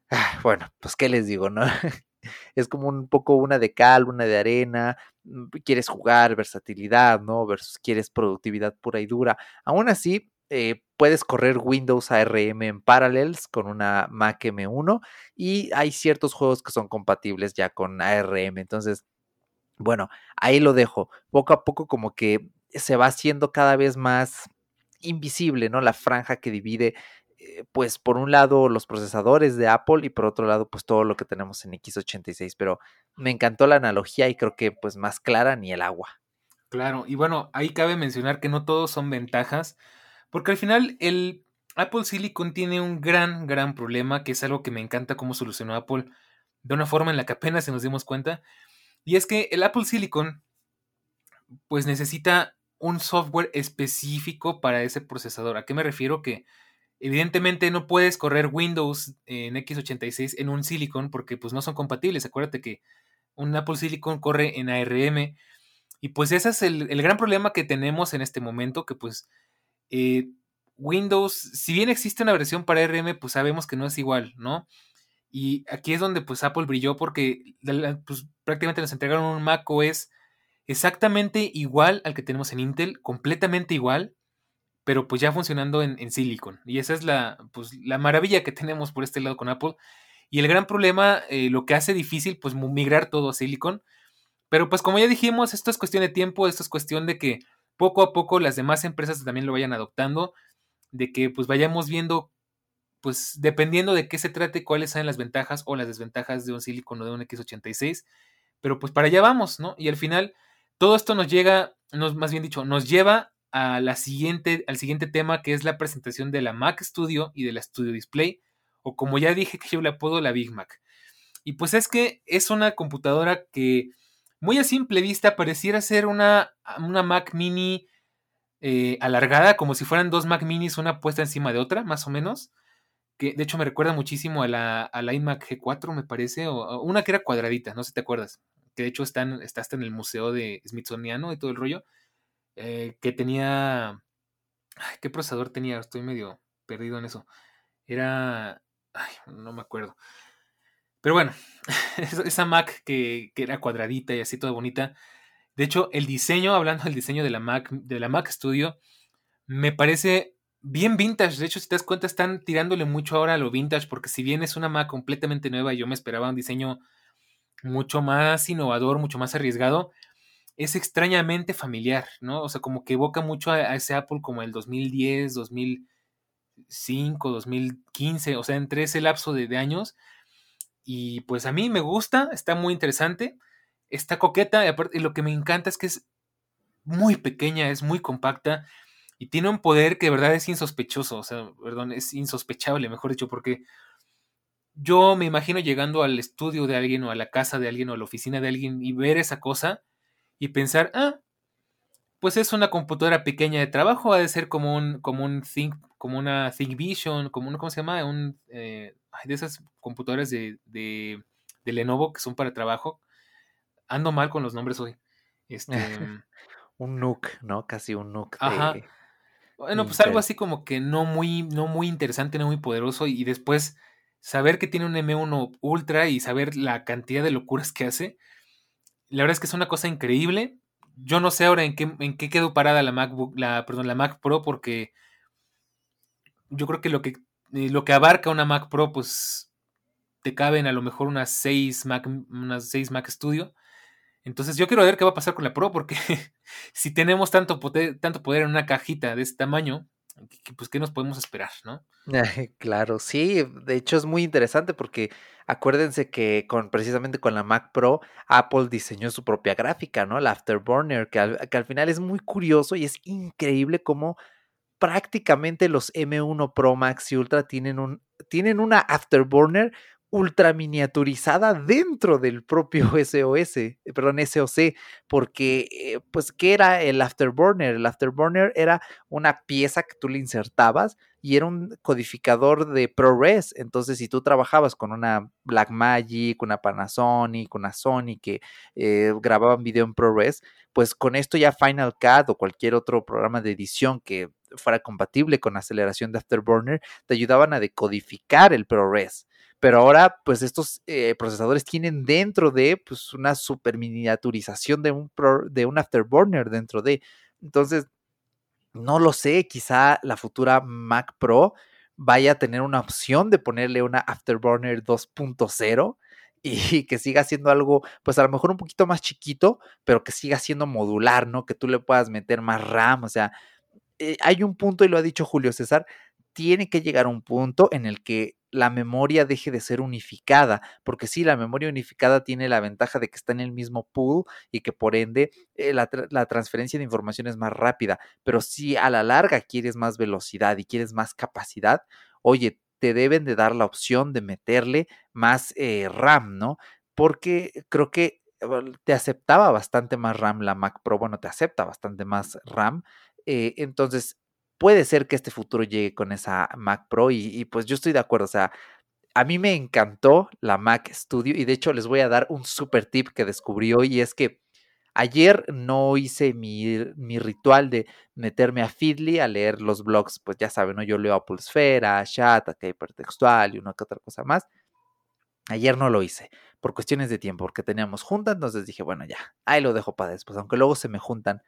ah, bueno, pues qué les digo, ¿no? es como un poco una de cal, una de arena, mm, quieres jugar, versatilidad, ¿no? Versus quieres productividad pura y dura. Aún así, eh, puedes correr Windows ARM en Parallels con una Mac M1 y hay ciertos juegos que son compatibles ya con ARM. Entonces, bueno, ahí lo dejo. Poco a poco como que se va haciendo cada vez más invisible, ¿no? La franja que divide, pues por un lado los procesadores de Apple y por otro lado pues todo lo que tenemos en X86, pero me encantó la analogía y creo que pues más clara ni el agua. Claro, y bueno, ahí cabe mencionar que no todos son ventajas, porque al final el Apple Silicon tiene un gran, gran problema, que es algo que me encanta cómo solucionó Apple de una forma en la que apenas se nos dimos cuenta, y es que el Apple Silicon, pues necesita un software específico para ese procesador. ¿A qué me refiero? Que evidentemente no puedes correr Windows en x86 en un Silicon porque pues no son compatibles. Acuérdate que un Apple Silicon corre en ARM. Y pues ese es el, gran problema que tenemos en este momento, que pues eh, Windows, si bien existe una versión para ARM, pues sabemos que no es igual, ¿no? Y aquí es donde pues Apple brilló porque pues, prácticamente nos entregaron un Mac OS exactamente igual al que tenemos en Intel, completamente igual, pero pues ya funcionando en, Silicon. Y esa es la, pues, la maravilla que tenemos por este lado con Apple. Y el gran problema, eh, lo que hace difícil, pues migrar todo a Silicon. Pero pues como ya dijimos, esto es cuestión de tiempo, esto es cuestión de que poco a poco las demás empresas también lo vayan adoptando, de que pues vayamos viendo pues dependiendo de qué se trate, cuáles sean las ventajas o las desventajas de un Silicon o de un X86. Pero pues para allá vamos, ¿no? Y al final, todo esto nos llega, nos, más bien dicho, nos lleva a la siguiente, al siguiente tema que es la presentación de la Mac Studio y de la Studio Display, o como ya dije que yo le apodo la Big Mac. Y pues es que es una computadora que muy a simple vista pareciera ser una, una Mac mini eh, alargada, como si fueran dos Mac minis una puesta encima de otra, más o menos que de hecho me recuerda muchísimo a la, a la iMac G4, me parece, o, una que era cuadradita, no sé si te acuerdas, que de hecho está, está hasta en el museo de Smithsoniano y todo el rollo, eh, que tenía... ¿Qué procesador tenía? Estoy medio perdido en eso. Era... Ay, no me acuerdo. Pero bueno, esa Mac que, que, era cuadradita y así toda bonita. De hecho, el diseño, hablando del diseño de la Mac, de la Mac Studio, me parece bien vintage. De hecho, si te das cuenta, están tirándole mucho ahora a lo vintage, porque si bien es una Mac completamente nueva yo me esperaba un diseño mucho más innovador, mucho más arriesgado, es extrañamente familiar, ¿no? O sea, como que evoca mucho a, ese Apple como el 2010, 2005, 2015, o sea, entre ese lapso de, años. Y pues a mí me gusta, está muy interesante, está coqueta, y aparte, lo que me encanta es que es muy pequeña, es muy compacta y tiene un poder que de verdad es insospechoso, o sea, perdón, es insospechable, mejor dicho, porque yo me imagino llegando al estudio de alguien o a la casa de alguien o a la oficina de alguien y ver esa cosa y pensar, ah, pues es una computadora pequeña de trabajo, ha de ser como un, como un Think, como una Think Vision, como un, ¿cómo se llama? Un, eh, de esas computadoras de, de, de, Lenovo que son para trabajo. Ando mal con los nombres hoy. Este, un NUC, ¿no? Casi un NUC. Ajá. bueno, pues algo así como que no muy, no muy interesante, no muy poderoso. Y después saber que tiene un M1 Ultra y saber la cantidad de locuras que hace. La verdad es que es una cosa increíble. Yo no sé ahora en qué, en qué quedó parada la MacBook, la, perdón, la Mac Pro, porque yo creo que lo que, eh, lo que abarca una Mac Pro, pues te caben a lo mejor unas 6 Mac, unas 6 Mac Studio. Entonces yo quiero ver qué va a pasar con la Pro, porque si tenemos tanto poder, tanto poder en una cajita de este tamaño, pues qué nos podemos esperar, ¿no? Claro, sí, de hecho es muy interesante porque acuérdense que con precisamente con la Mac Pro, Apple diseñó su propia gráfica, ¿no? La Afterburner, que al, final es muy curioso y es increíble cómo prácticamente los M1 Pro Max y Ultra tienen, un, tienen una Afterburner ultra miniaturizada dentro del propio SOS, eh, perdón, SOC, porque, eh, pues, ¿qué era el Afterburner? El Afterburner era una pieza que tú le insertabas y era un codificador de ProRes. Entonces, si tú trabajabas con una Blackmagic, una Panasonic, una Sony que eh, grababan video en ProRes, pues con esto ya Final Cut o cualquier otro programa de edición que fuera compatible con aceleración de Afterburner, te ayudaban a decodificar el ProRes pero ahora pues estos eh, procesadores tienen dentro de pues una super miniaturización de un, de un afterburner dentro de. Entonces, no lo sé, quizá la futura Mac Pro vaya a tener una opción de ponerle una afterburner 2.0 y que siga siendo algo, pues a lo mejor un poquito más chiquito, pero que siga siendo modular, ¿no? Que tú le puedas meter más RAM, o sea, eh, hay un punto, y lo ha dicho Julio César, tiene que llegar un punto en el que la memoria deje de ser unificada, porque sí, la memoria unificada tiene la ventaja de que está en el mismo pool y que por ende eh, la, transferencia de información es más rápida, pero si a la larga quieres más velocidad y quieres más capacidad, oye, te deben de dar la opción de meterle más eh, RAM, ¿no? Porque creo que te aceptaba bastante más RAM la Mac Pro, bueno, te acepta bastante más RAM, eh, entonces puede ser que este futuro llegue con esa Mac Pro y, pues yo estoy de acuerdo, o sea, a mí me encantó la Mac Studio y de hecho les voy a dar un super tip que descubrí y es que ayer no hice mi, ritual de meterme a Feedly a leer los blogs, pues ya saben, ¿no? yo leo Apple Esfera, Chat, acá hipertextual y una que otra cosa más. Ayer no lo hice por cuestiones de tiempo, porque teníamos junta, entonces dije, bueno, ya, ahí lo dejo para después, aunque luego se me juntan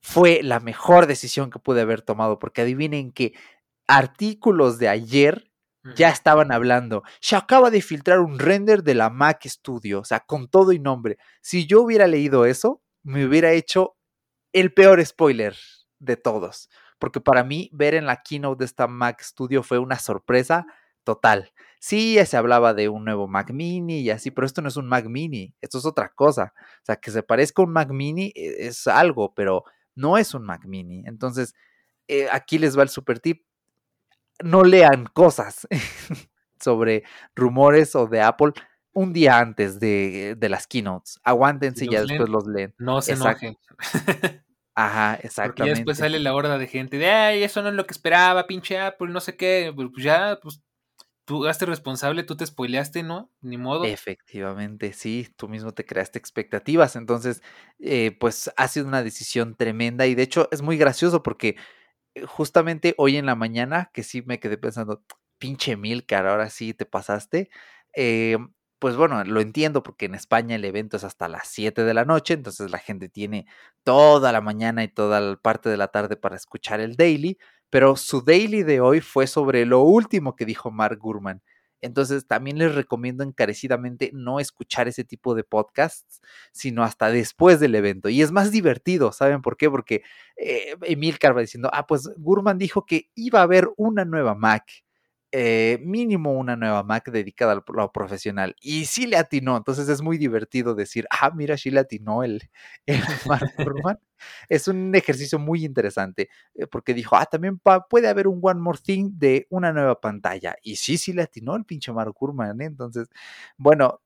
fue la mejor decisión que pude haber tomado, porque adivinen que artículos de ayer ya estaban hablando. Se acaba de filtrar un render de la Mac Studio, o sea, con todo y nombre. Si yo hubiera leído eso, me hubiera hecho el peor spoiler de todos, porque para mí ver en la keynote de esta Mac Studio fue una sorpresa total. Sí, se hablaba de un nuevo Mac Mini y así, pero esto no es un Mac Mini, esto es otra cosa. O sea, que se parezca a un Mac Mini e, es algo, pero no es un Mac mini. Entonces, eh, aquí les va el super tip. No lean cosas sobre rumores o de Apple un día antes de, las keynotes. Aguántense y ya después los leen. No se enojen. Ajá, exactamente. Porque después sale la horda de gente de, ay, eso no es lo que esperaba, pinche Apple, no sé qué. Pues ya, pues tú hazte responsable, tú te spoileaste, ¿no? Ni modo. Efectivamente, sí, tú mismo te creaste expectativas, entonces, eh, pues ha sido una decisión tremenda y de hecho es muy gracioso porque eh, justamente hoy en la mañana, que sí me quedé pensando, pinche Milcar, ahora sí te pasaste, eh, pues bueno, lo entiendo porque en España el evento es hasta las 7 de la noche, entonces la gente tiene toda la mañana y toda la parte de la tarde para escuchar el daily, pero su daily de hoy fue sobre lo último que dijo Mark Gurman. Entonces también les recomiendo encarecidamente no escuchar ese tipo de podcasts, sino hasta después del evento. Y es más divertido, ¿saben por qué? Porque eh, Emil Carva diciendo, ah, pues Gurman dijo que iba a haber una nueva Mac eh, mínimo una nueva Mac dedicada a lo profesional. Y sí le atinó, entonces es muy divertido decir, ah, mira, sí le atinó el, el Mark Gurman. es un ejercicio muy interesante, eh, porque dijo, ah, también puede haber un One More Thing de una nueva pantalla. Y sí, sí le atinó el pinche Mark Gurman. ¿eh? Entonces, bueno,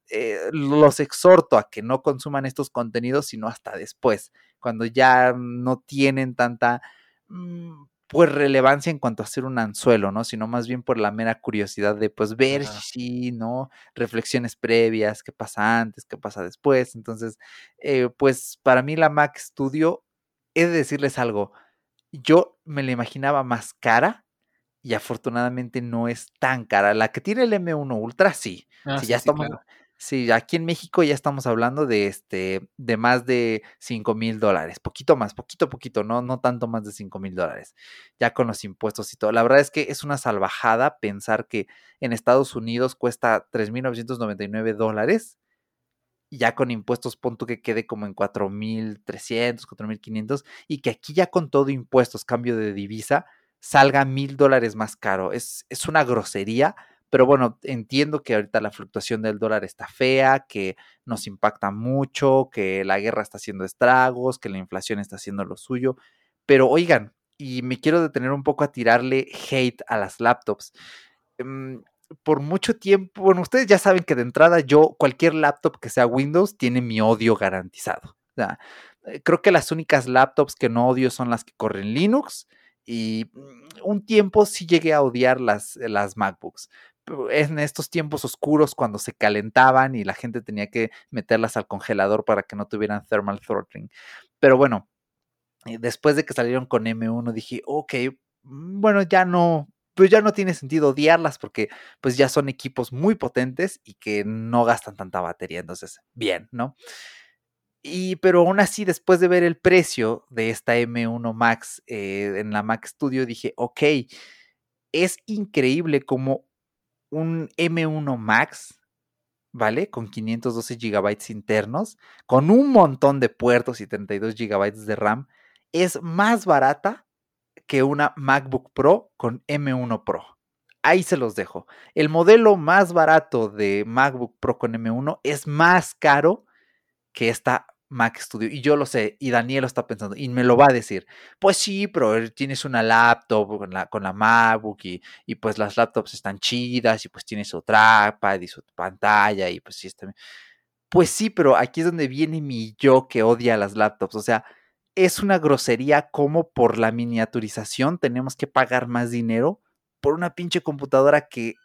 los exhorto a que no consuman estos contenidos, sino hasta después, cuando ya no tienen tanta... Mm, pues relevancia en cuanto a ser un anzuelo, ¿no? Sino más bien por la mera curiosidad de pues ver si, ¿no? Reflexiones previas, qué pasa antes, qué pasa después. Entonces, eh, pues para mí la Mac Studio, he de decirles algo, yo me la imaginaba más cara y afortunadamente no es tan cara. La que tiene el M1 Ultra, sí. Ah, sí, ya estamos, Sí, aquí en México ya estamos hablando de este, de más de 5 mil dólares, poquito más, poquito, poquito, no, no tanto más de 5 mil dólares, ya con los impuestos y todo. La verdad es que es una salvajada pensar que en Estados Unidos cuesta 3.999 dólares, ya con impuestos, pon que quede como en 4.300, 4.500, y que aquí ya con todo impuestos, cambio de divisa, salga mil dólares más caro. Es, es una grosería pero bueno, entiendo que ahorita la fluctuación del dólar está fea, que nos impacta mucho, que la guerra está haciendo estragos, que la inflación está haciendo lo suyo. Pero oigan, y me quiero detener un poco a tirarle hate a las laptops. Em, por mucho tiempo, bueno, ustedes ya saben que de entrada yo, cualquier laptop que sea Windows, tiene mi odio garantizado. Eh, creo que las únicas laptops que no odio son las que corren Linux. Y mm, un tiempo sí llegué a odiar las, las MacBooks en estos tiempos oscuros cuando se calentaban y la gente tenía que meterlas al congelador para que no tuvieran thermal throttling. Pero bueno, eh, después de que salieron con M1 dije, ok, mm, bueno, ya no, pues ya no tiene sentido odiarlas porque pues ya son equipos muy potentes y que no gastan tanta batería, entonces, bien, ¿no? Y pero aún así, después de ver el precio de esta M1 Max eh, en la Mac Studio, dije, ok, es increíble cómo un M1 Max, ¿vale? Con 512 GB internos, con un montón de puertos y 32 GB de RAM, es más barata que una MacBook Pro con M1 Pro. Ahí se los dejo. El modelo más barato de MacBook Pro con M1 es más caro que esta Mac Studio. Y yo lo sé, y Daniel lo está pensando, y me lo va a decir. Pues sí, pero tienes una laptop con la, con la MacBook y, y pues las laptops están chidas y pues tienes su trackpad y su pantalla y pues sí Pues sí, pero aquí es donde viene mi yo que odia las laptops. O sea, es una grosería como por la miniaturización tenemos que pagar más dinero por una pinche computadora que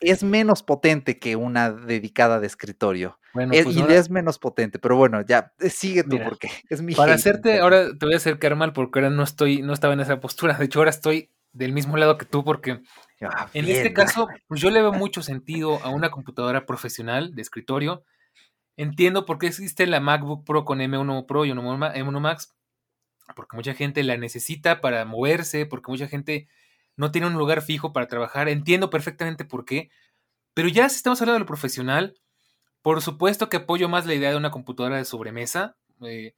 es menos potente que una dedicada de escritorio. Bueno, pues y es menos potente, pero bueno, ya eh, sigue tú porque es mi. Para hacerte, ahora te voy a acercar mal porque ahora no estoy, no estaba en esa postura. De hecho, ahora estoy del mismo lado que tú porque ah, en este caso, pues yo le veo mucho sentido a una computadora profesional de escritorio. Entiendo por qué existe la MacBook Pro con M1 Pro y M1 Max, porque mucha gente la necesita para moverse, porque mucha gente no tiene un lugar fijo para trabajar. Entiendo perfectamente por qué. Pero ya si estamos hablando de lo profesional, por supuesto que apoyo más la idea de una computadora de sobremesa. Eh,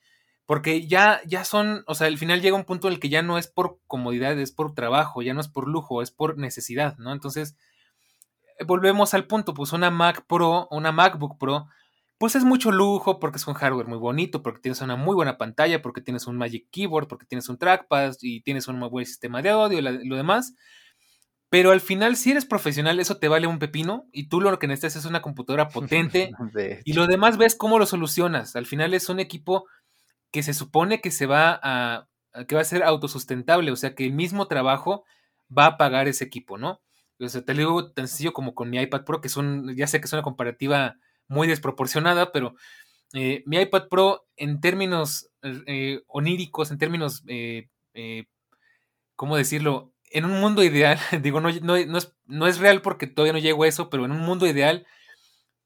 porque ya, ya son, o sea, al final llega un punto en el que ya no es por comodidad, es por trabajo, ya no es por lujo, es por necesidad, ¿no? Entonces, eh, volvemos al punto, pues una Mac Pro, una MacBook Pro, pues es mucho lujo porque es un hardware muy bonito, porque tienes una muy buena pantalla, porque tienes un Magic Keyboard, porque tienes un trackpad y tienes un muy buen sistema de audio y lo demás. Pero al final, si eres profesional, eso te vale un pepino y tú lo que necesitas es una computadora potente y lo demás ves cómo lo solucionas. Al final es un equipo que se supone que se va a, que va a ser autosustentable, o sea que el mismo trabajo va a pagar ese equipo, ¿no? O sea, te lo digo tan sencillo como con mi iPad Pro, que son, ya sé que es una comparativa muy desproporcionada, pero eh, mi iPad Pro en términos eh, oníricos, en términos, eh, ¿cómo decirlo? En un mundo ideal, digo, no, no, es, no, es, real porque todavía no llego a eso, pero en un mundo ideal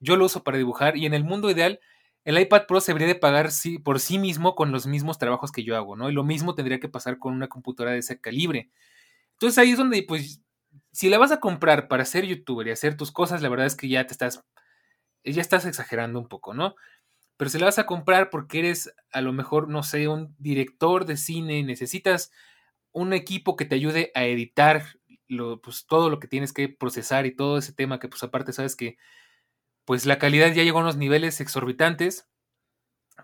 yo lo uso para dibujar y en el mundo ideal el iPad Pro se debería de pagar sí, por sí mismo con los mismos trabajos que yo hago, ¿no? Y lo mismo tendría que pasar con una computadora de ese calibre. Entonces ahí es donde, pues, si la vas a comprar para ser youtuber y hacer tus cosas, la verdad es que ya te estás ya estás exagerando un poco, ¿no? Pero si la vas a comprar porque eres a lo mejor, no sé, un director de cine, necesitas un equipo que te ayude a editar lo, pues, todo lo que tienes que procesar y todo ese tema que pues aparte sabes que pues la calidad ya llegó a unos niveles exorbitantes,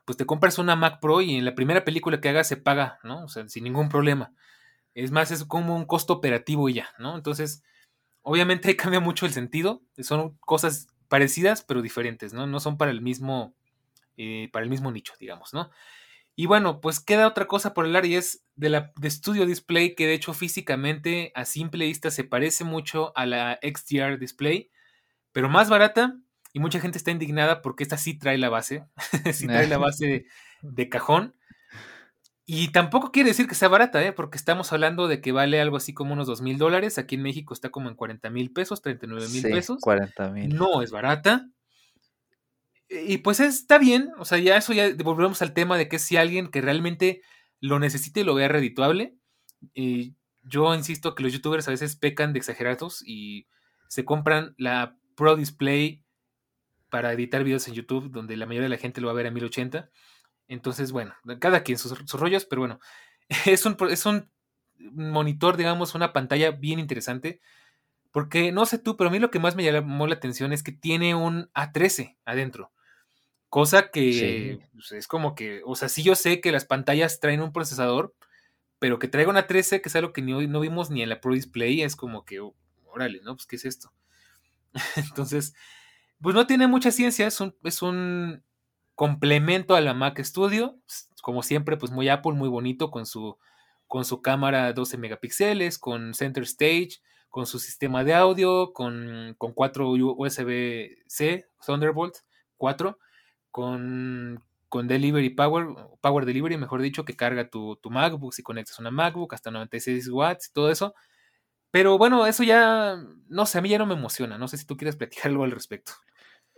pues te compras una Mac Pro y en la primera película que hagas se paga, ¿no? O sea, sin ningún problema. Es más, es como un costo operativo y ya, ¿no? Entonces, obviamente cambia mucho el sentido, son cosas parecidas pero diferentes, ¿no? No son para el mismo, eh, para el mismo nicho, digamos, ¿no? Y bueno, pues queda otra cosa por hablar y es de la de Studio Display, que de hecho físicamente a simple vista se parece mucho a la XDR Display, pero más barata y mucha gente está indignada porque esta sí trae la base, sí trae la base de, cajón. Y tampoco quiere decir que sea barata, ¿eh? porque estamos hablando de que vale algo así como unos 2 mil dólares. Aquí en México está como en 40 mil pesos, 39 mil pesos. 40 mil. No es barata. Y pues está bien, o sea, ya eso ya volvemos al tema de que si alguien que realmente lo necesite y lo vea redituable, y yo insisto que los youtubers a veces pecan de exagerados y se compran la Pro Display para editar videos en YouTube, donde la mayoría de la gente lo va a ver a 1080. Entonces, bueno, cada quien sus, rollos, pero bueno, es un, es un monitor, digamos, una pantalla bien interesante. Porque no sé tú, pero a mí lo que más me llamó la atención es que tiene un A13 adentro. Cosa que pues, es como que, o sea, sí yo sé que las pantallas traen un procesador, pero que traiga una 13, que es algo que no, no vimos ni en la Pro Display, es como que, oh, órale, ¿no? Pues, ¿qué es esto? Entonces, pues no tiene mucha ciencia, es un, es un complemento a la Mac Studio, como siempre, pues muy Apple, muy bonito, con su, con su cámara 12 megapíxeles, con Center Stage, con su sistema de audio, con, con 4 USB-C, Thunderbolt 4 con, con Delivery Power, Power Delivery, mejor dicho, que carga tu, tu MacBook si conectas una MacBook hasta 96 watts y todo eso. Pero bueno, eso ya, no sé, a mí ya no me emociona. No sé si tú quieres platicar algo al respecto.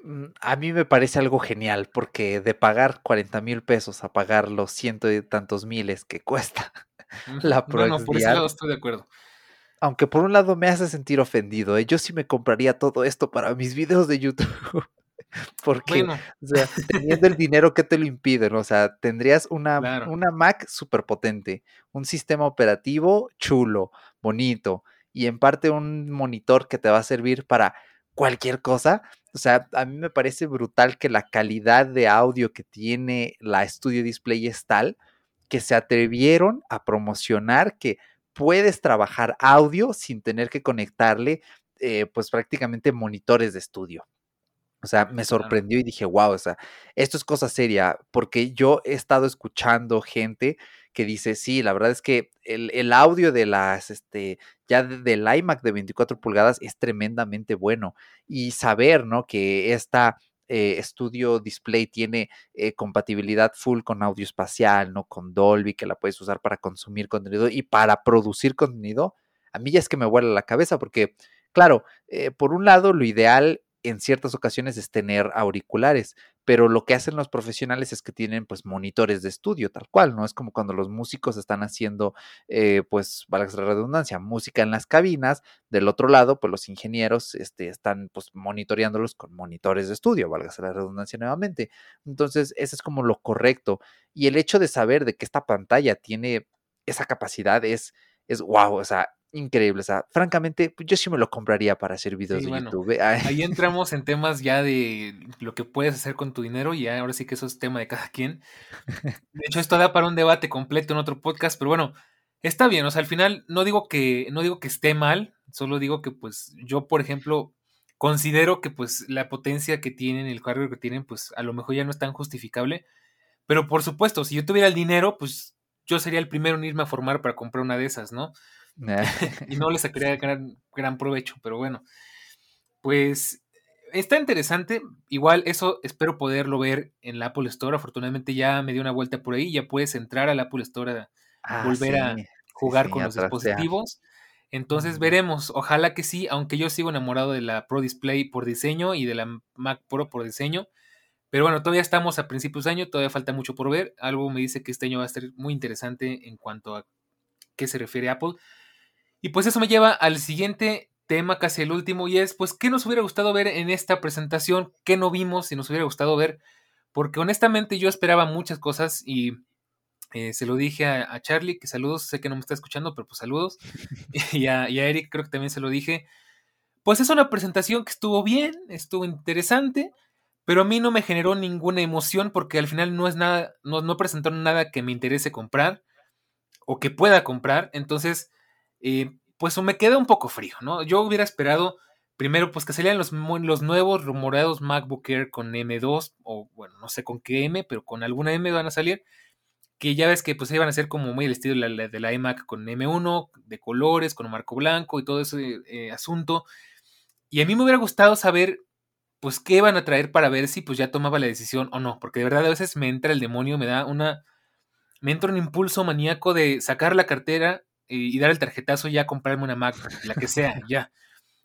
Mm, a mí me parece algo genial, porque de pagar 40 mil pesos a pagar los ciento y tantos miles que cuesta la Pro No, no, por ese lado estoy de acuerdo. Aunque por un lado me hace sentir ofendido, ¿eh? yo sí me compraría todo esto para mis videos de YouTube. Porque, o sea, teniendo el dinero que te lo impide, O sea, tendrías una, una Mac súper potente, un sistema operativo chulo, bonito, y en parte un monitor que te va a servir para cualquier cosa. O sea, a mí me parece brutal que la calidad de audio que tiene la Studio Display es tal que se atrevieron a promocionar que puedes trabajar audio sin tener que conectarle, eh, pues prácticamente monitores de estudio. O sea, me sorprendió y dije, wow, o sea, esto es cosa seria, porque yo he estado escuchando gente que dice, sí, la verdad es que el, audio de las, este, ya del iMac de 24 pulgadas es tremendamente bueno. Y saber, ¿no? Que esta eh, Studio Display tiene eh, compatibilidad full con audio espacial, ¿no? Con Dolby, que la puedes usar para consumir contenido y para producir contenido, a mí ya es que me vuela la cabeza porque, claro, eh, por un lado, lo ideal en ciertas ocasiones es tener auriculares, pero lo que hacen los profesionales es que tienen pues monitores de estudio tal cual, ¿no? Es como cuando los músicos están haciendo, eh, pues, valga la redundancia, música en las cabinas, del otro lado, pues los ingenieros este, están pues monitoreándolos con monitores de estudio, valga la redundancia nuevamente. Entonces, ese es como lo correcto. Y el hecho de saber de que esta pantalla tiene esa capacidad es, es wow, o sea, increíble. O sea, francamente, pues, yo sí me lo compraría para hacer videos de YouTube. ¿eh? Ahí entramos en temas ya de lo que puedes hacer con tu dinero y ahora sí que eso es tema de cada quien. De hecho, esto da para un debate completo en otro podcast, pero bueno, está bien. O sea, al final no digo que, no digo que esté mal, solo digo que pues yo, por ejemplo, considero que pues la potencia que tienen, el hardware que tienen, pues a lo mejor ya no es tan justificable. Pero por supuesto, si yo tuviera el dinero, pues yo sería el primero en irme a formar para comprar una de esas, ¿no? y no le sacaría gran, gran provecho, pero bueno, pues está interesante. Igual eso espero poderlo ver en la Apple Store. Afortunadamente ya me dio una vuelta por ahí. Ya puedes entrar a la Apple Store a ah, volver a jugar con los dispositivos. Entonces veremos. Ojalá que sí, aunque yo sigo enamorado de la Pro Display por diseño y de la Mac Pro por diseño. Pero bueno, todavía estamos a principios de año, todavía falta mucho por ver. Algo me dice que este año va a ser muy interesante en cuanto a qué se refiere a Apple. Y pues eso me lleva al siguiente tema, casi el último, y es, pues, ¿qué nos hubiera gustado ver en esta presentación? ¿Qué no vimos y nos hubiera gustado ver? Porque honestamente yo esperaba muchas cosas y eh, se lo dije a, Charlie, que saludos, sé que no me está escuchando, pero pues saludos. y, a, y a Eric creo que también se lo dije. Pues es una presentación que estuvo bien, estuvo interesante, pero a mí no me generó ninguna emoción porque al final no es nada, no, no presentaron nada que me interese comprar o que pueda comprar. Entonces, eh, pues me queda un poco frío, ¿no? Yo hubiera esperado primero pues que salieran los, los nuevos rumoreados MacBook Air con M2 o bueno, no sé con qué M, pero con alguna M van a salir. que ya ves que pues iban a ser como muy el estilo de la, de la iMac con M1, de colores, con marco blanco y todo ese eh, asunto. Y a mí me hubiera gustado saber pues qué iban a traer para ver si pues ya tomaba la decisión o no, porque de verdad a veces me entra el demonio, me da una, me entra un impulso maníaco de sacar la cartera y, dar el tarjetazo ya comprarme una Mac, la que sea, ya.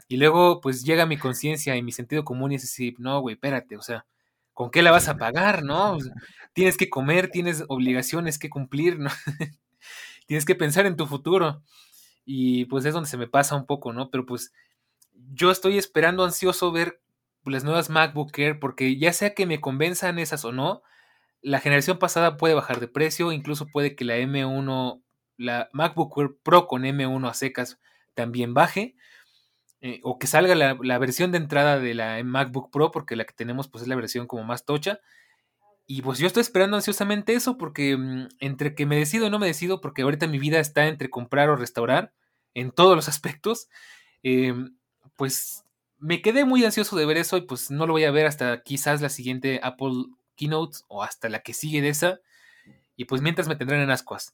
Y luego pues llega mi conciencia y mi sentido común y es decir, no, güey, espérate, o sea, ¿con qué la vas a pagar, no? tienes que comer, tienes obligaciones que cumplir, ¿no? tienes que pensar en tu futuro. Y pues es donde se me pasa un poco, ¿no? Pero pues yo estoy esperando ansioso ver las nuevas MacBook Air, porque ya sea que me convenzan esas o no, la generación pasada puede bajar de precio, incluso puede que la M1, la MacBook Pro con M1 a secas también baje, eh, o que salga la, versión de entrada de la MacBook Pro, porque la que tenemos pues es la versión como más tocha. Y pues yo estoy esperando ansiosamente eso, porque mm, entre que me decido y no me decido, porque ahorita mi vida está entre comprar o restaurar, en todos los aspectos, em, pues me quedé muy ansioso de ver eso y pues no lo voy a ver hasta quizás la siguiente Apple Keynote o hasta la que sigue de esa. Y pues mientras me tendrán en ascuas.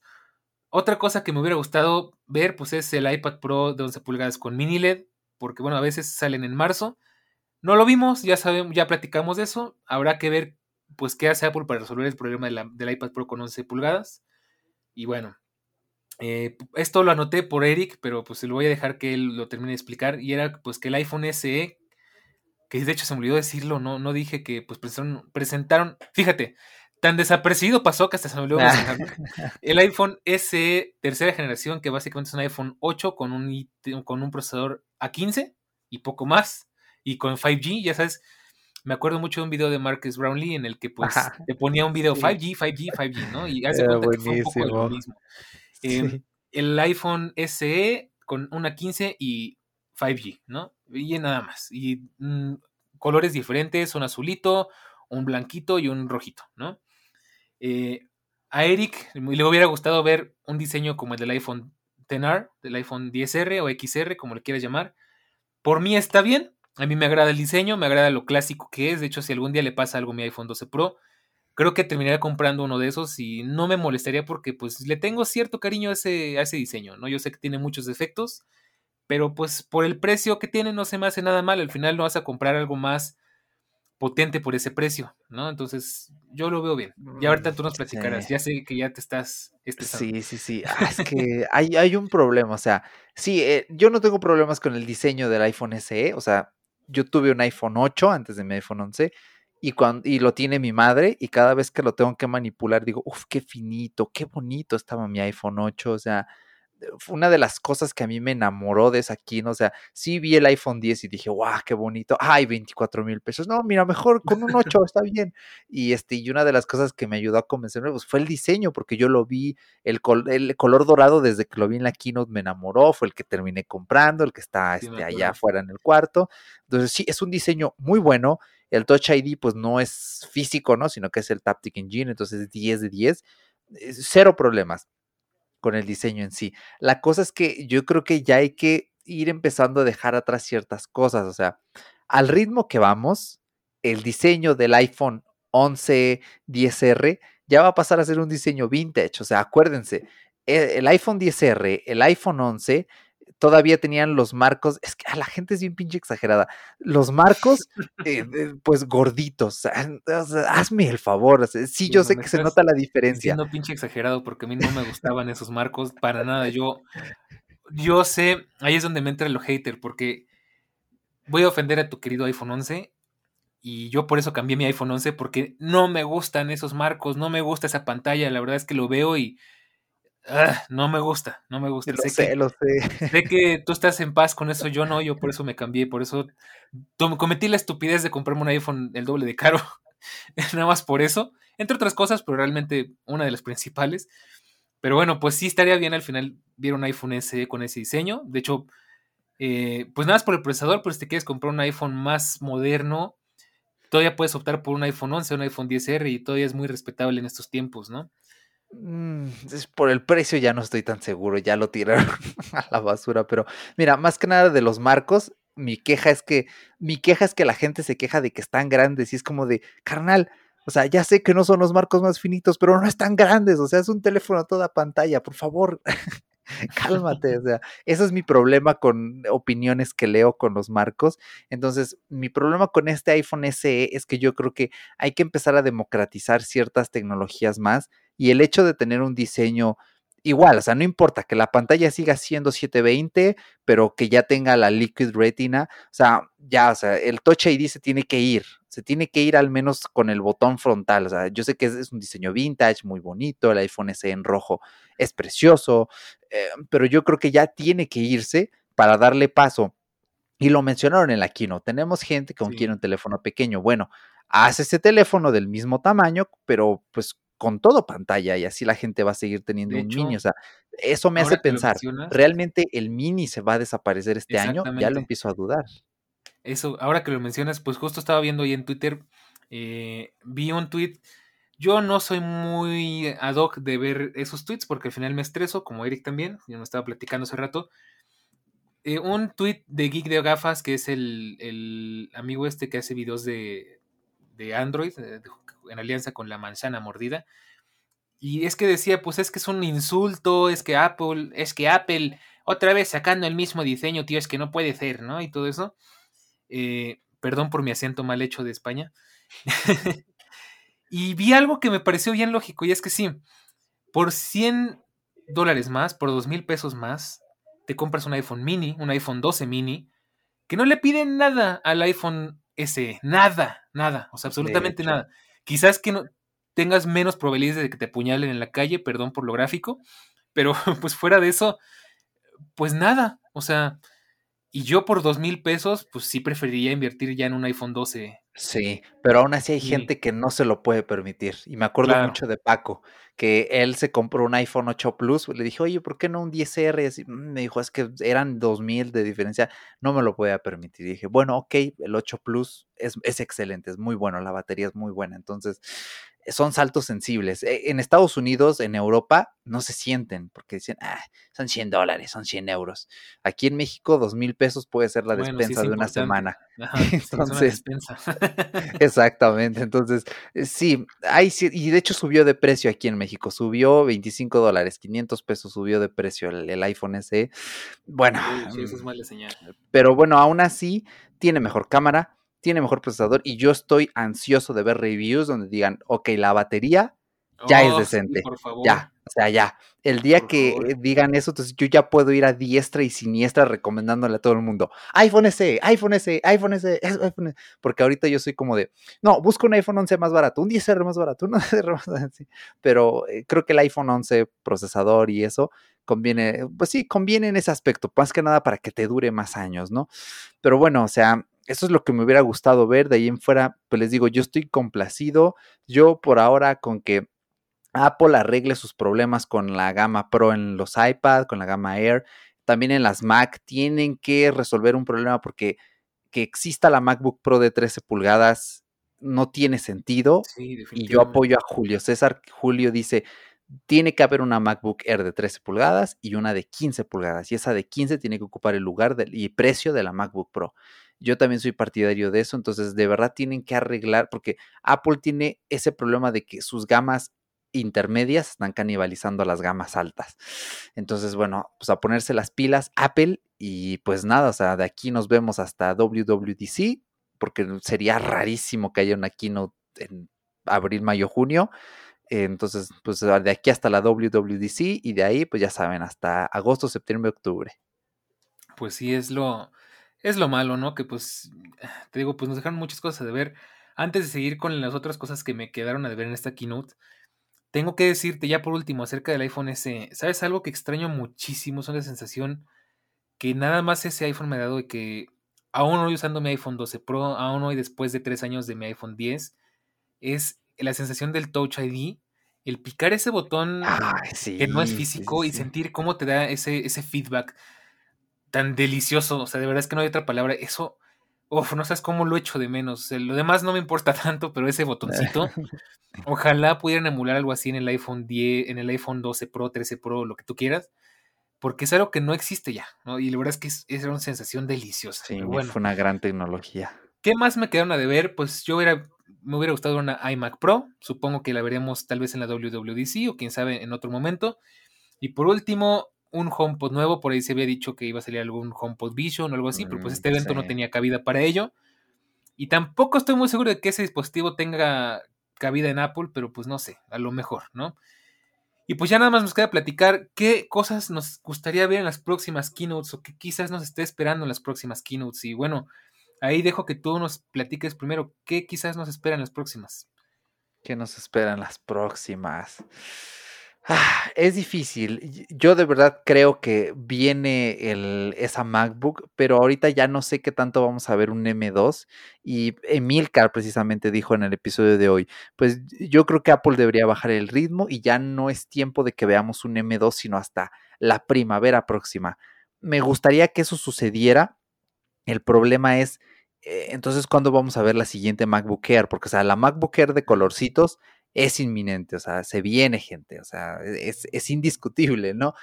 Otra cosa que me hubiera gustado ver pues es el iPad Pro de 11 pulgadas con mini LED, porque bueno, a veces salen en marzo. No lo vimos, ya sabemos, ya platicamos de eso. Habrá que ver pues qué hace Apple para resolver el problema del iPad Pro con 11 pulgadas. Y bueno, eh, esto lo anoté por Eric, pero pues se lo voy a dejar que él lo termine de explicar. Y era pues que el iPhone SE, que de hecho se me olvidó decirlo, no, no dije que pues presentaron, fíjate, tan desapercibido pasó que hasta se me olvidó El iPhone SE tercera generación, que básicamente es un iPhone 8 con un, con un procesador A15 y poco más, y con 5G, ya sabes. Me acuerdo mucho de un video de Marcus Brownlee en el que pues te ponía un video 5G, 5G, 5G, ¿no? Y hace cuenta que fue un poco lo mismo. Em, el iPhone SE con una 15 y 5G, ¿no? Y nada más. Y mm, colores diferentes, un azulito, un blanquito y un rojito, ¿no? Eh, a Eric le hubiera gustado ver un diseño como el del iPhone XR, del iPhone 10R o XR, como le quieras llamar. Por mí está bien, a mí me agrada el diseño, me agrada lo clásico que es. De hecho, si algún día le pasa algo a mi iPhone 12 Pro, creo que terminaría comprando uno de esos y no me molestaría porque pues le tengo cierto cariño a ese, a ese diseño, ¿no? Yo sé que tiene muchos defectos, pero pues por el precio que tiene no se me hace nada mal, al final no vas a comprar algo más potente por ese precio, ¿no? Entonces, yo lo veo bien. Y ahorita tú nos mm, platicarás, ya sé que ya te estás Sí, sí, sí. Ah, es que hay, hay, un problema, o sea, sí, eh, yo no tengo problemas con el diseño del iPhone SE, o sea, yo tuve un iPhone 8 antes de mi iPhone 11 y, cuando, y lo tiene mi madre y cada vez que lo tengo que manipular digo, uff, qué finito, qué bonito estaba mi iPhone 8, o sea, una de las cosas que a mí me enamoró de esa ¿no? o sea, sí vi el iPhone 10 y dije, guau, qué bonito, ay, 24 mil pesos, no, mira, mejor con un 8 está bien, y este, y una de las cosas que me ayudó a convencerme, pues fue el diseño, porque yo lo vi, el, el color dorado desde que lo vi en la keynote me enamoró, fue el que terminé comprando, el que está este, allá afuera en el cuarto, entonces sí, es un diseño muy bueno, el Touch ID pues no es físico, ¿no? Sino que es el Taptic Engine, entonces es 10 de 10. Cero problemas con el diseño en sí. La cosa es que yo creo que ya hay que ir empezando a dejar atrás ciertas cosas, o sea, al ritmo que vamos, el diseño del iPhone 11 10R ya va a pasar a ser un diseño vintage, o sea, acuérdense, e, el iPhone 10R, el iPhone 11 todavía tenían los marcos, es que a la gente es bien pinche exagerada, los marcos, eh, pues gorditos, hazme el favor, sí, yo sé que se nota la diferencia. No pinche exagerado porque a mí no me gustaban esos marcos para nada, yo, yo sé, ahí es donde me entra el hater, porque voy a ofender a tu querido iPhone 11 y yo por eso cambié mi iPhone 11 porque no me gustan esos marcos, no me gusta esa pantalla, la verdad es que lo veo y Ah, no me gusta, no me gusta. Lo sé, que, lo sé. Sé que tú estás en paz con eso, yo no, yo por eso me cambié, por eso cometí la estupidez de comprarme un iPhone el doble de caro, nada más por eso, entre otras cosas, pero realmente una de las principales. Pero bueno, pues sí estaría bien al final ver un iPhone SE con ese diseño. De hecho, eh, pues nada más por el procesador, pero si te quieres comprar un iPhone más moderno, todavía puedes optar por un iPhone 11, un iPhone 10R y todavía es muy respetable en estos tiempos, ¿no? Mm, por el precio ya no estoy tan seguro, ya lo tiraron a la basura, pero mira, más que nada de los marcos, mi queja es que mi queja es que la gente se queja de que están grandes y es como de, carnal, O sea, ya sé que no son los marcos más finitos, pero no están grandes. O sea, es un teléfono a toda pantalla, por favor. Cálmate, o sea, ese es mi problema con opiniones que leo con los marcos. Entonces, mi problema con este iPhone SE es que yo creo que hay que empezar a democratizar ciertas tecnologías más y el hecho de tener un diseño igual, o sea, no importa que la pantalla siga siendo 720, pero que ya tenga la Liquid Retina, o sea, ya, o sea, el Touch ID se tiene que ir, se tiene que ir al menos con el botón frontal, o sea, yo sé que es, un diseño vintage, muy bonito, el iPhone SE en rojo es precioso, eh, pero yo creo que ya tiene que irse para darle paso. Y lo mencionaron en la Kino, tenemos gente que quiere un teléfono pequeño, bueno, haz ese teléfono del mismo tamaño, pero pues con todo pantalla y así la gente va a seguir teniendo un mini. O sea, eso me hace pensar, ¿realmente el mini se va a desaparecer este año? Ya lo empiezo a dudar. Eso, ahora que lo mencionas, pues justo estaba viendo ahí en Twitter, eh, vi un tweet. Yo no soy muy ad hoc de ver esos tweets porque al final me estreso, como Eric también, yo me estaba platicando hace rato. Eh, un tweet de Geek de Gafas, que es el, amigo este que hace videos de, de Android, de, en alianza con la manzana mordida. Y es que decía, pues es que es un insulto, es que Apple, es que Apple, otra vez sacando el mismo diseño, tío, es que no puede ser, ¿no? Y todo eso. Eh, perdón por mi acento mal hecho de España. y vi algo que me pareció bien lógico, y es que sí, por 100 dólares más, por 2 mil pesos más, te compras un iPhone mini, un iPhone 12 mini, que no le piden nada al iPhone SE, nada, nada, o sea, absolutamente nada. Quizás que no tengas menos probabilidades de que te apuñalen en la calle, perdón por lo gráfico, pero pues fuera de eso, pues nada, o sea, y yo por dos mil pesos, pues sí preferiría invertir ya en un iPhone 12 Sí, pero aún así hay gente que no se lo puede permitir. Y me acuerdo mucho de Paco, que él se compró un iPhone 8 Plus. Le dije, oye, ¿por qué no un 10R? Y así, mm, me dijo, es que eran 2000 de diferencia, no me lo podía permitir. Y dije, bueno, ok, el 8 Plus es, es excelente, es muy bueno, la batería es muy buena. Entonces, son saltos sensibles. E, en Estados Unidos, en Europa, no se sienten porque dicen, ah, son 100 dólares, son 100 euros. Aquí en México, 2 mil pesos puede ser la despensa de una semana. Entonces, exactamente. Entonces, eh, sí, hay, y de hecho subió de precio aquí en México, subió 25 dólares, 500 pesos subió de precio el, iPhone SE. Bueno, eso es mala señal. pero bueno, aún así, tiene mejor cámara, tiene mejor procesador y yo estoy ansioso de ver reviews donde digan, ok, la batería ya es oh, decente. Ya, o sea, ya. El día que digan eso, entonces yo ya puedo ir a diestra y siniestra recomendándole a todo el mundo, iPhone SE, iPhone SE, iPhone SE, iPhone SE, porque ahorita yo soy como de, no, busco un iPhone 11 más barato, un 10R más barato, un 10R más barato, pero eh, creo que el iPhone 11 procesador y eso conviene, pues sí, conviene en ese aspecto, más que nada para que te dure más años, ¿no? Pero bueno, o sea, eso es lo que me hubiera gustado ver. De ahí en fuera, pues les digo, yo estoy complacido. Yo por ahora con que Apple arregle sus problemas con la gama Pro en los iPad, con la gama Air, también en las Mac, tienen que resolver un problema porque que exista la MacBook Pro de 13 pulgadas no tiene sentido. y yo apoyo a Julio César. Julio dice, tiene que haber una MacBook Air de 13 pulgadas y una de 15 pulgadas. Y esa de 15 tiene que ocupar el lugar y precio de la MacBook Pro. Yo también soy partidario de eso, entonces de verdad tienen que arreglar, porque Apple tiene ese problema de que sus gamas intermedias están canibalizando a las gamas altas. Entonces, bueno, pues a ponerse las pilas Apple y pues nada, o sea, de aquí nos vemos hasta WWDC, porque sería rarísimo que haya una keynote en abril, mayo, junio. Entonces, pues de aquí hasta la WWDC y de ahí, pues ya saben, hasta agosto, septiembre, octubre. Pues sí, es lo, es lo malo, ¿no? Que pues, te digo, pues nos dejaron muchas cosas de ver. Antes de seguir con las otras cosas que me quedaron a ver en esta keynote, tengo que decirte ya por último acerca del iPhone S. ¿Sabes algo que extraño muchísimo? Es una sensación que nada más ese iPhone me ha dado de que aún hoy usando mi iPhone 12 Pro, aún hoy después de tres años de mi iPhone 10, es la sensación del Touch ID, el picar ese botón que no es físico y sentir cómo te da ese, ese feedback tan delicioso. O sea, de verdad es que no hay otra palabra. Eso, uf, no sabes cómo lo echo de menos. lo demás no me importa tanto, pero ese botoncito, ojalá pudieran emular algo así en el iPhone 10, en el iPhone 12 Pro, 13 Pro, lo que tú quieras. Porque es algo que no existe ya, ¿no? Y la verdad es que es, una sensación deliciosa. Sí, bueno, fue una gran tecnología. ¿Qué más me quedaron a deber? Pues yo hubiera me hubiera gustado una iMac Pro, supongo que la veremos tal vez en la WWDC o quién sabe en otro momento. Y por último, un HomePod nuevo, por ahí se había dicho que iba a salir algún HomePod Vision o algo así, pero pues mm, este evento no tenía cabida para ello. Y tampoco estoy muy seguro de que ese dispositivo tenga cabida en Apple, pero pues no sé, a lo mejor, ¿no? Y pues ya nada más nos queda platicar qué cosas nos gustaría ver en las próximas keynotes o qué quizás nos esté esperando en las próximas keynotes. Y bueno, ahí dejo que tú nos platiques primero qué quizás nos esperan las próximas. ¿Qué nos esperan las próximas? Ah, es difícil. Yo de verdad creo que viene el, esa MacBook, pero ahorita ya no sé qué tanto vamos a ver un M2. Y Emilcar precisamente dijo en el episodio de hoy, pues yo creo que Apple debería bajar el ritmo y ya no es tiempo de que veamos un M2, sino hasta la primavera próxima. Me gustaría que eso sucediera. El problema es, eh, entonces, ¿cuándo vamos a ver la siguiente MacBook Air? Porque, o sea, la MacBook Air de colorcitos es inminente, o sea, se viene gente, o sea, es, indiscutible, ¿no?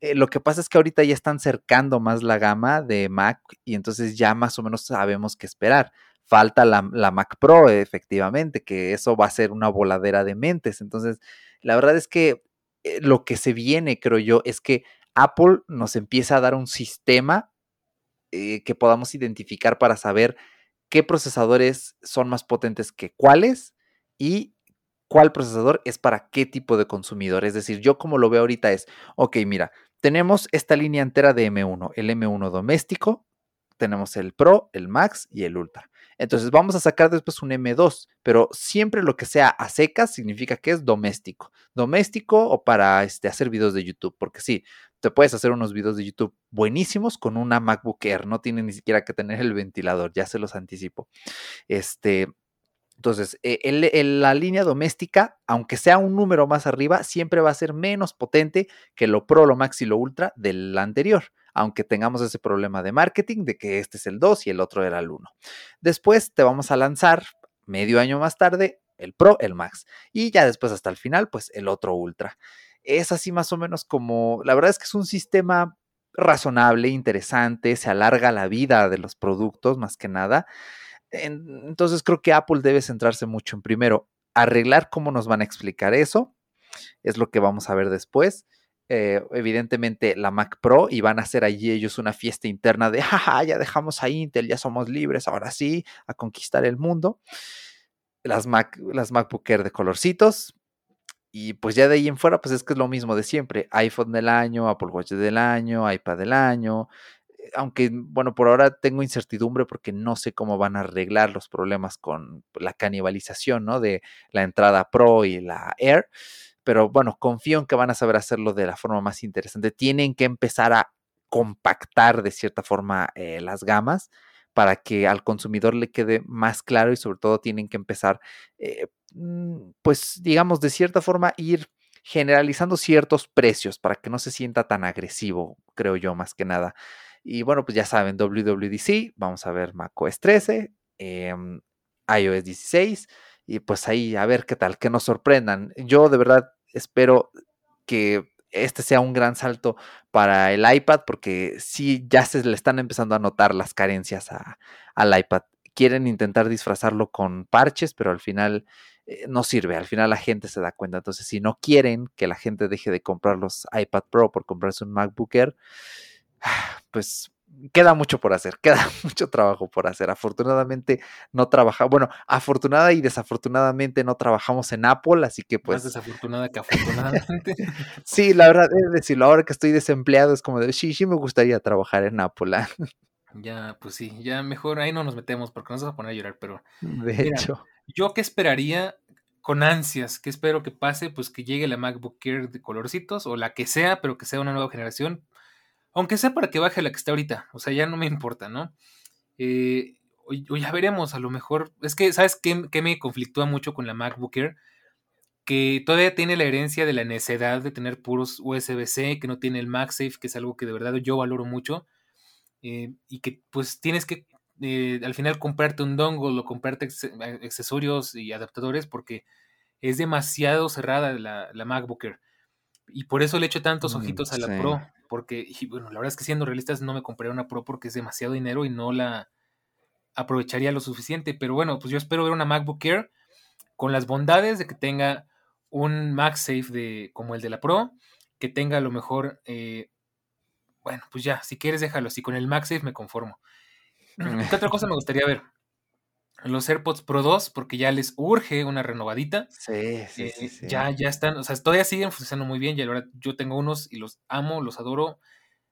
Eh, lo que pasa es que ahorita ya están cercando más la gama de Mac y entonces ya más o menos sabemos qué esperar. Falta la, Mac Pro, efectivamente, que eso va a ser una voladera de mentes. Entonces, la verdad es que eh, lo que se viene, creo yo, es que Apple nos empieza a dar un sistema eh, que podamos identificar para saber qué procesadores son más potentes que cuáles y cuál procesador es para qué tipo de consumidor. Es decir, yo como lo veo ahorita es, ok, mira, tenemos esta línea entera de M1, el M1 doméstico, tenemos el Pro, el Max y el Ultra. Entonces vamos a sacar después un M2, pero siempre lo que sea a secas significa que es doméstico. Doméstico o para este, hacer videos de YouTube, porque sí, te puedes hacer unos videos de YouTube buenísimos con una MacBook Air, no tiene ni siquiera que tener el ventilador, ya se los anticipo. Este, entonces, eh, la línea doméstica, aunque sea un número más arriba, siempre va a ser menos potente que lo Pro, lo Max y lo Ultra del anterior, aunque tengamos ese problema de marketing de que este es el 2 y el otro era el 1. Después te vamos a lanzar medio año más tarde el Pro, el Max y ya después hasta el final, pues el otro Ultra. Es así más o menos como, la verdad es que es un sistema razonable, interesante, se alarga la vida de los productos más que nada entonces creo que Apple debe centrarse mucho en primero arreglar cómo nos van a explicar eso. Es lo que vamos a ver después. Eh, evidentemente la Mac Pro y van a hacer allí ellos una fiesta interna de, jaja, ya dejamos a Intel, ya somos libres, ahora sí, a conquistar el mundo. Las, Mac, las MacBook Air de colorcitos. Y pues ya de ahí en fuera, pues es que es lo mismo de siempre. iPhone del año, Apple Watch del año, iPad del año, aunque, bueno, por ahora tengo incertidumbre porque no sé cómo van a arreglar los problemas con la canibalización, ¿no? De la entrada Pro y la Air. Pero bueno, confío en que van a saber hacerlo de la forma más interesante. Tienen que empezar a compactar de cierta forma eh, las gamas para que al consumidor le quede más claro y sobre todo tienen que empezar, eh, mm, pues digamos, de cierta forma ir generalizando ciertos precios para que no se sienta tan agresivo, creo yo, más que nada. Y bueno, pues ya saben, WWDC, vamos a ver macOS 13, em, iOS 16, y pues ahí a ver qué tal, que nos sorprendan. Yo de verdad espero que este sea un gran salto para el iPad, porque sí, ya se le están empezando a notar las carencias al iPad. Quieren intentar disfrazarlo con parches, pero al final eh, no sirve. Al final la gente se da cuenta. Entonces, si no quieren que la gente deje de comprar los iPad Pro por comprarse un MacBook Air, pues queda mucho por hacer, queda mucho trabajo por hacer. Afortunadamente no trabajamos, bueno, afortunada y desafortunadamente no trabajamos en Apple, así que pues... Más desafortunada que afortunadamente. sí, la verdad es decirlo, ahora que estoy desempleado es como de, sí, sí me gustaría trabajar en Apple. ¿ah? ya, pues sí, ya mejor ahí no nos metemos porque nos vamos a poner a llorar, pero... De hecho. Yo que esperaría con ansias, que espero que pase, pues que llegue la MacBook Air de colorcitos o la que sea, pero que sea una nueva generación aunque sea para que baje la que está ahorita, o sea, ya no me importa, ¿no? Eh, o, ya veremos, a lo mejor. Es que, ¿sabes qué, me conflictúa mucho con la MacBook Air? Que todavía tiene la herencia de la necedad de tener puros USB-C, que no tiene el MagSafe, que es algo que de verdad yo valoro mucho. Eh, y que pues tienes que eh, al final comprarte un dongle o comprarte accesorios y adaptadores porque es demasiado cerrada la, la MacBook Air. Y por eso le echo tantos mm, ojitos a la Pro, porque, y bueno, la verdad es que siendo realistas no me compré una Pro porque es demasiado dinero y no la, aprovecharía lo suficiente. Pero bueno, pues yo espero ver una MacBook Air con las bondades de que tenga un MagSafe de, como el de la Pro, que tenga a lo mejor, eh, bueno, pues ya, si quieres déjalo así, con el MagSafe me conformo. ¿Qué otra cosa me gustaría ver? Los AirPods Pro 2, porque ya les urge una renovadita. Sí, sí, eh, sí, Ya, ya están, o sea, todavía siguen funcionando muy bien. Y ahora yo tengo unos y los amo, los adoro.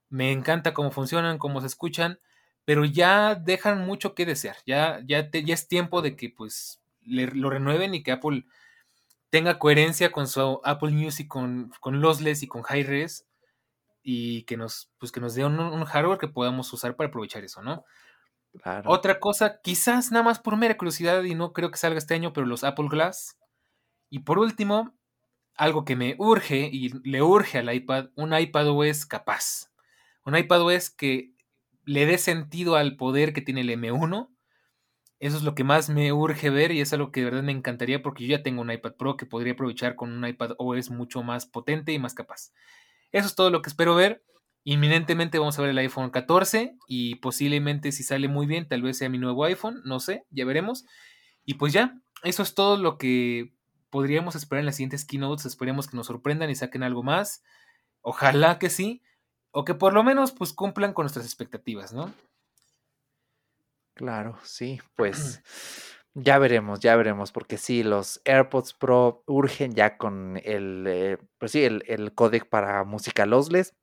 Me encanta cómo funcionan, cómo se escuchan, pero ya dejan mucho que desear. Ya, ya, ya es tiempo de que pues lo renueven y que Apple tenga coherencia con su Apple Music, con, con lossless y con high res y que nos, pues que nos dé un, hardware que podamos usar para aprovechar eso, ¿no? Otra cosa, quizás nada más por mera curiosidad y no creo que salga este año, pero los Apple Glass. Y por último, algo que me urge y le urge al iPad, un iPad OS capaz. Un iPad OS que le dé sentido al poder que tiene el M1 eso es lo que más me urge ver y es algo que de verdad me encantaría porque yo ya tengo un iPad Pro que podría aprovechar con un iPad OS mucho más potente y más capaz. Eso es todo lo que espero ver. Inminentemente vamos a ver el iPhone 14 y posiblemente si sale muy bien, tal vez sea mi nuevo iPhone, no sé, ya veremos. Y pues ya, eso es todo lo que podríamos esperar en las siguientes keynotes. Esperemos que nos sorprendan y saquen algo más. Ojalá que sí. O que por lo menos pues cumplan con nuestras expectativas, ¿no? Claro, sí, pues ya veremos, ya veremos, porque sí, los AirPods Pro urgen ya con el, eh, pues sí, el, el códec para música lossless.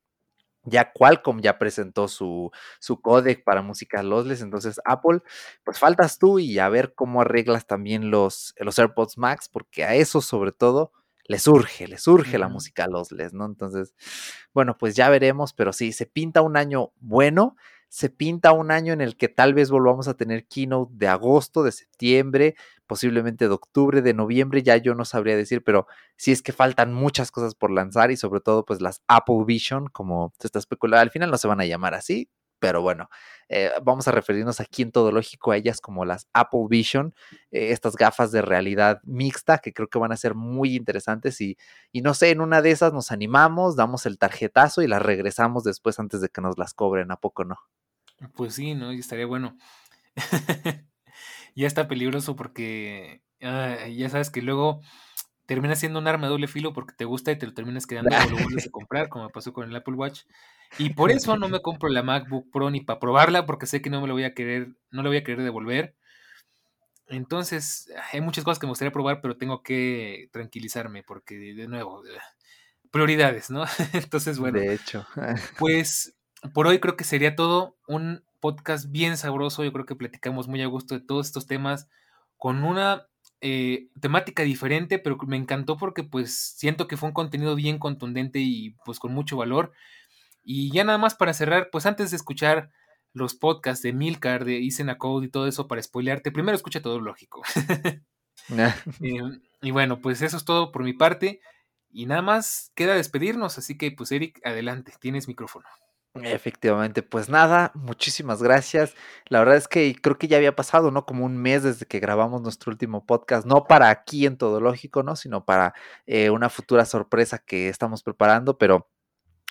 Ya Qualcomm ya presentó su, su códec para música lossless, entonces Apple, pues faltas tú y a ver cómo arreglas también los, los AirPods Max, porque a eso sobre todo les urge, les urge la música lossless, ¿no? Entonces, bueno, pues ya veremos, pero sí, se pinta un año bueno se pinta un año en el que tal vez volvamos a tener keynote de agosto, de septiembre, posiblemente de octubre, de noviembre, ya yo no sabría decir, pero sí es que faltan muchas cosas por lanzar y sobre todo pues las Apple Vision, como se está especulando, al final no se van a llamar así, pero bueno, eh, vamos a referirnos aquí en todo lógico a ellas como las Apple Vision, eh, estas gafas de realidad mixta que creo que van a ser muy interesantes y, y no sé, en una de esas nos animamos, damos el tarjetazo y las regresamos después antes de que nos las cobren, ¿a poco no? Pues sí, ¿no? Y estaría bueno. ya está peligroso porque ya sabes que luego termina siendo un arma de doble filo porque te gusta y te lo terminas quedando y lo vuelves a comprar, como pasó con el Apple Watch. Y por eso no me compro la MacBook Pro ni para probarla, porque sé que no me lo voy a querer, no le voy a querer devolver. Entonces, hay muchas cosas que me gustaría probar, pero tengo que tranquilizarme, porque de nuevo, prioridades, ¿no? Entonces, bueno. De hecho. pues por hoy creo que sería todo. Un podcast bien sabroso. Yo creo que platicamos muy a gusto de todos estos temas con una eh, temática diferente, pero me encantó porque pues siento que fue un contenido bien contundente y pues con mucho valor. Y ya nada más para cerrar, pues antes de escuchar los podcasts de Milcar, de Isen Code y todo eso para spoilearte, primero escucha todo lógico. Eh, y bueno, pues eso es todo por mi parte. Y nada más queda despedirnos, así que pues Eric, adelante, tienes micrófono. Efectivamente, pues nada, muchísimas gracias. La verdad es que creo que ya había pasado, ¿no? Como un mes desde que grabamos nuestro último podcast, no para aquí en Todo Lógico, ¿no? Sino para eh, una futura sorpresa que estamos preparando, pero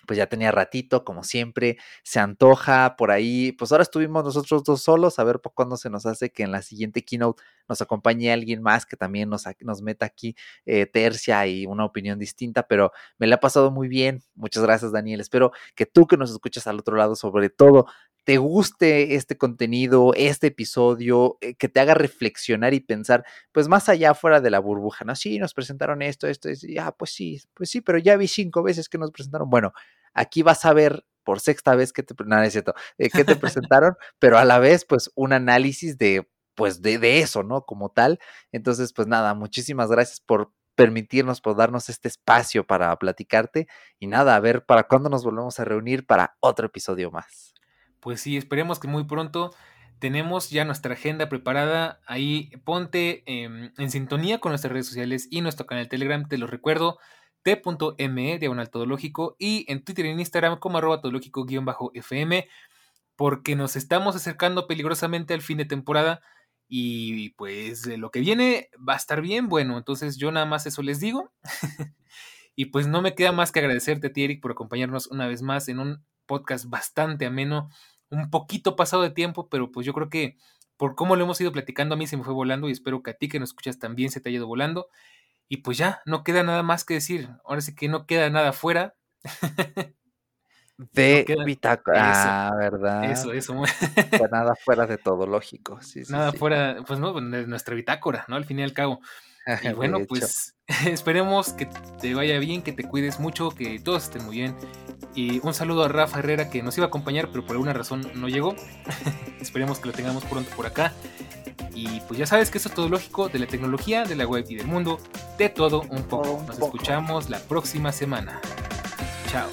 pues ya tenía ratito, como siempre, se antoja por ahí, pues ahora estuvimos nosotros dos solos, a ver por cuándo se nos hace que en la siguiente keynote nos acompañe alguien más que también nos, nos meta aquí eh, tercia y una opinión distinta, pero me la ha pasado muy bien, muchas gracias Daniel, espero que tú que nos escuchas al otro lado sobre todo te guste este contenido, este episodio, eh, que te haga reflexionar y pensar, pues más allá fuera de la burbuja, ¿no? Sí, nos presentaron esto, esto, y ah, pues sí, pues sí, pero ya vi cinco veces que nos presentaron. Bueno, aquí vas a ver por sexta vez que te, no, es cierto, eh, que te presentaron, pero a la vez, pues un análisis de, pues de, de eso, ¿no? Como tal. Entonces, pues nada, muchísimas gracias por permitirnos, por darnos este espacio para platicarte y nada, a ver para cuándo nos volvemos a reunir para otro episodio más pues sí, esperemos que muy pronto tenemos ya nuestra agenda preparada. Ahí ponte en sintonía con nuestras redes sociales y nuestro canal Telegram, te lo recuerdo, t.me, diagonal todológico, y en Twitter y en Instagram como arroba todológico-fm, porque nos estamos acercando peligrosamente al fin de temporada y pues lo que viene va a estar bien bueno, entonces yo nada más eso les digo. y pues no me queda más que agradecerte a ti, Eric, por acompañarnos una vez más en un podcast bastante ameno, un poquito pasado de tiempo, pero pues yo creo que por cómo lo hemos ido platicando, a mí se me fue volando y espero que a ti que nos escuchas también se te haya ido volando. Y pues ya, no queda nada más que decir. Ahora sí que no queda nada fuera. De bitácora, ah, ¿verdad? Eso, eso. Pues nada fuera de todo, lógico. nada fuera, pues no, de nuestra bitácora, ¿no? Al fin y al cabo. Y bueno, pues esperemos que te vaya bien, que te cuides mucho, que todos estén muy bien. Y un saludo a Rafa Herrera que nos iba a acompañar, pero por alguna razón no llegó. esperemos que lo tengamos pronto por acá. Y pues ya sabes que eso es todo lógico de la tecnología, de la web y del mundo, de todo un poco. Nos escuchamos la próxima semana. Chao.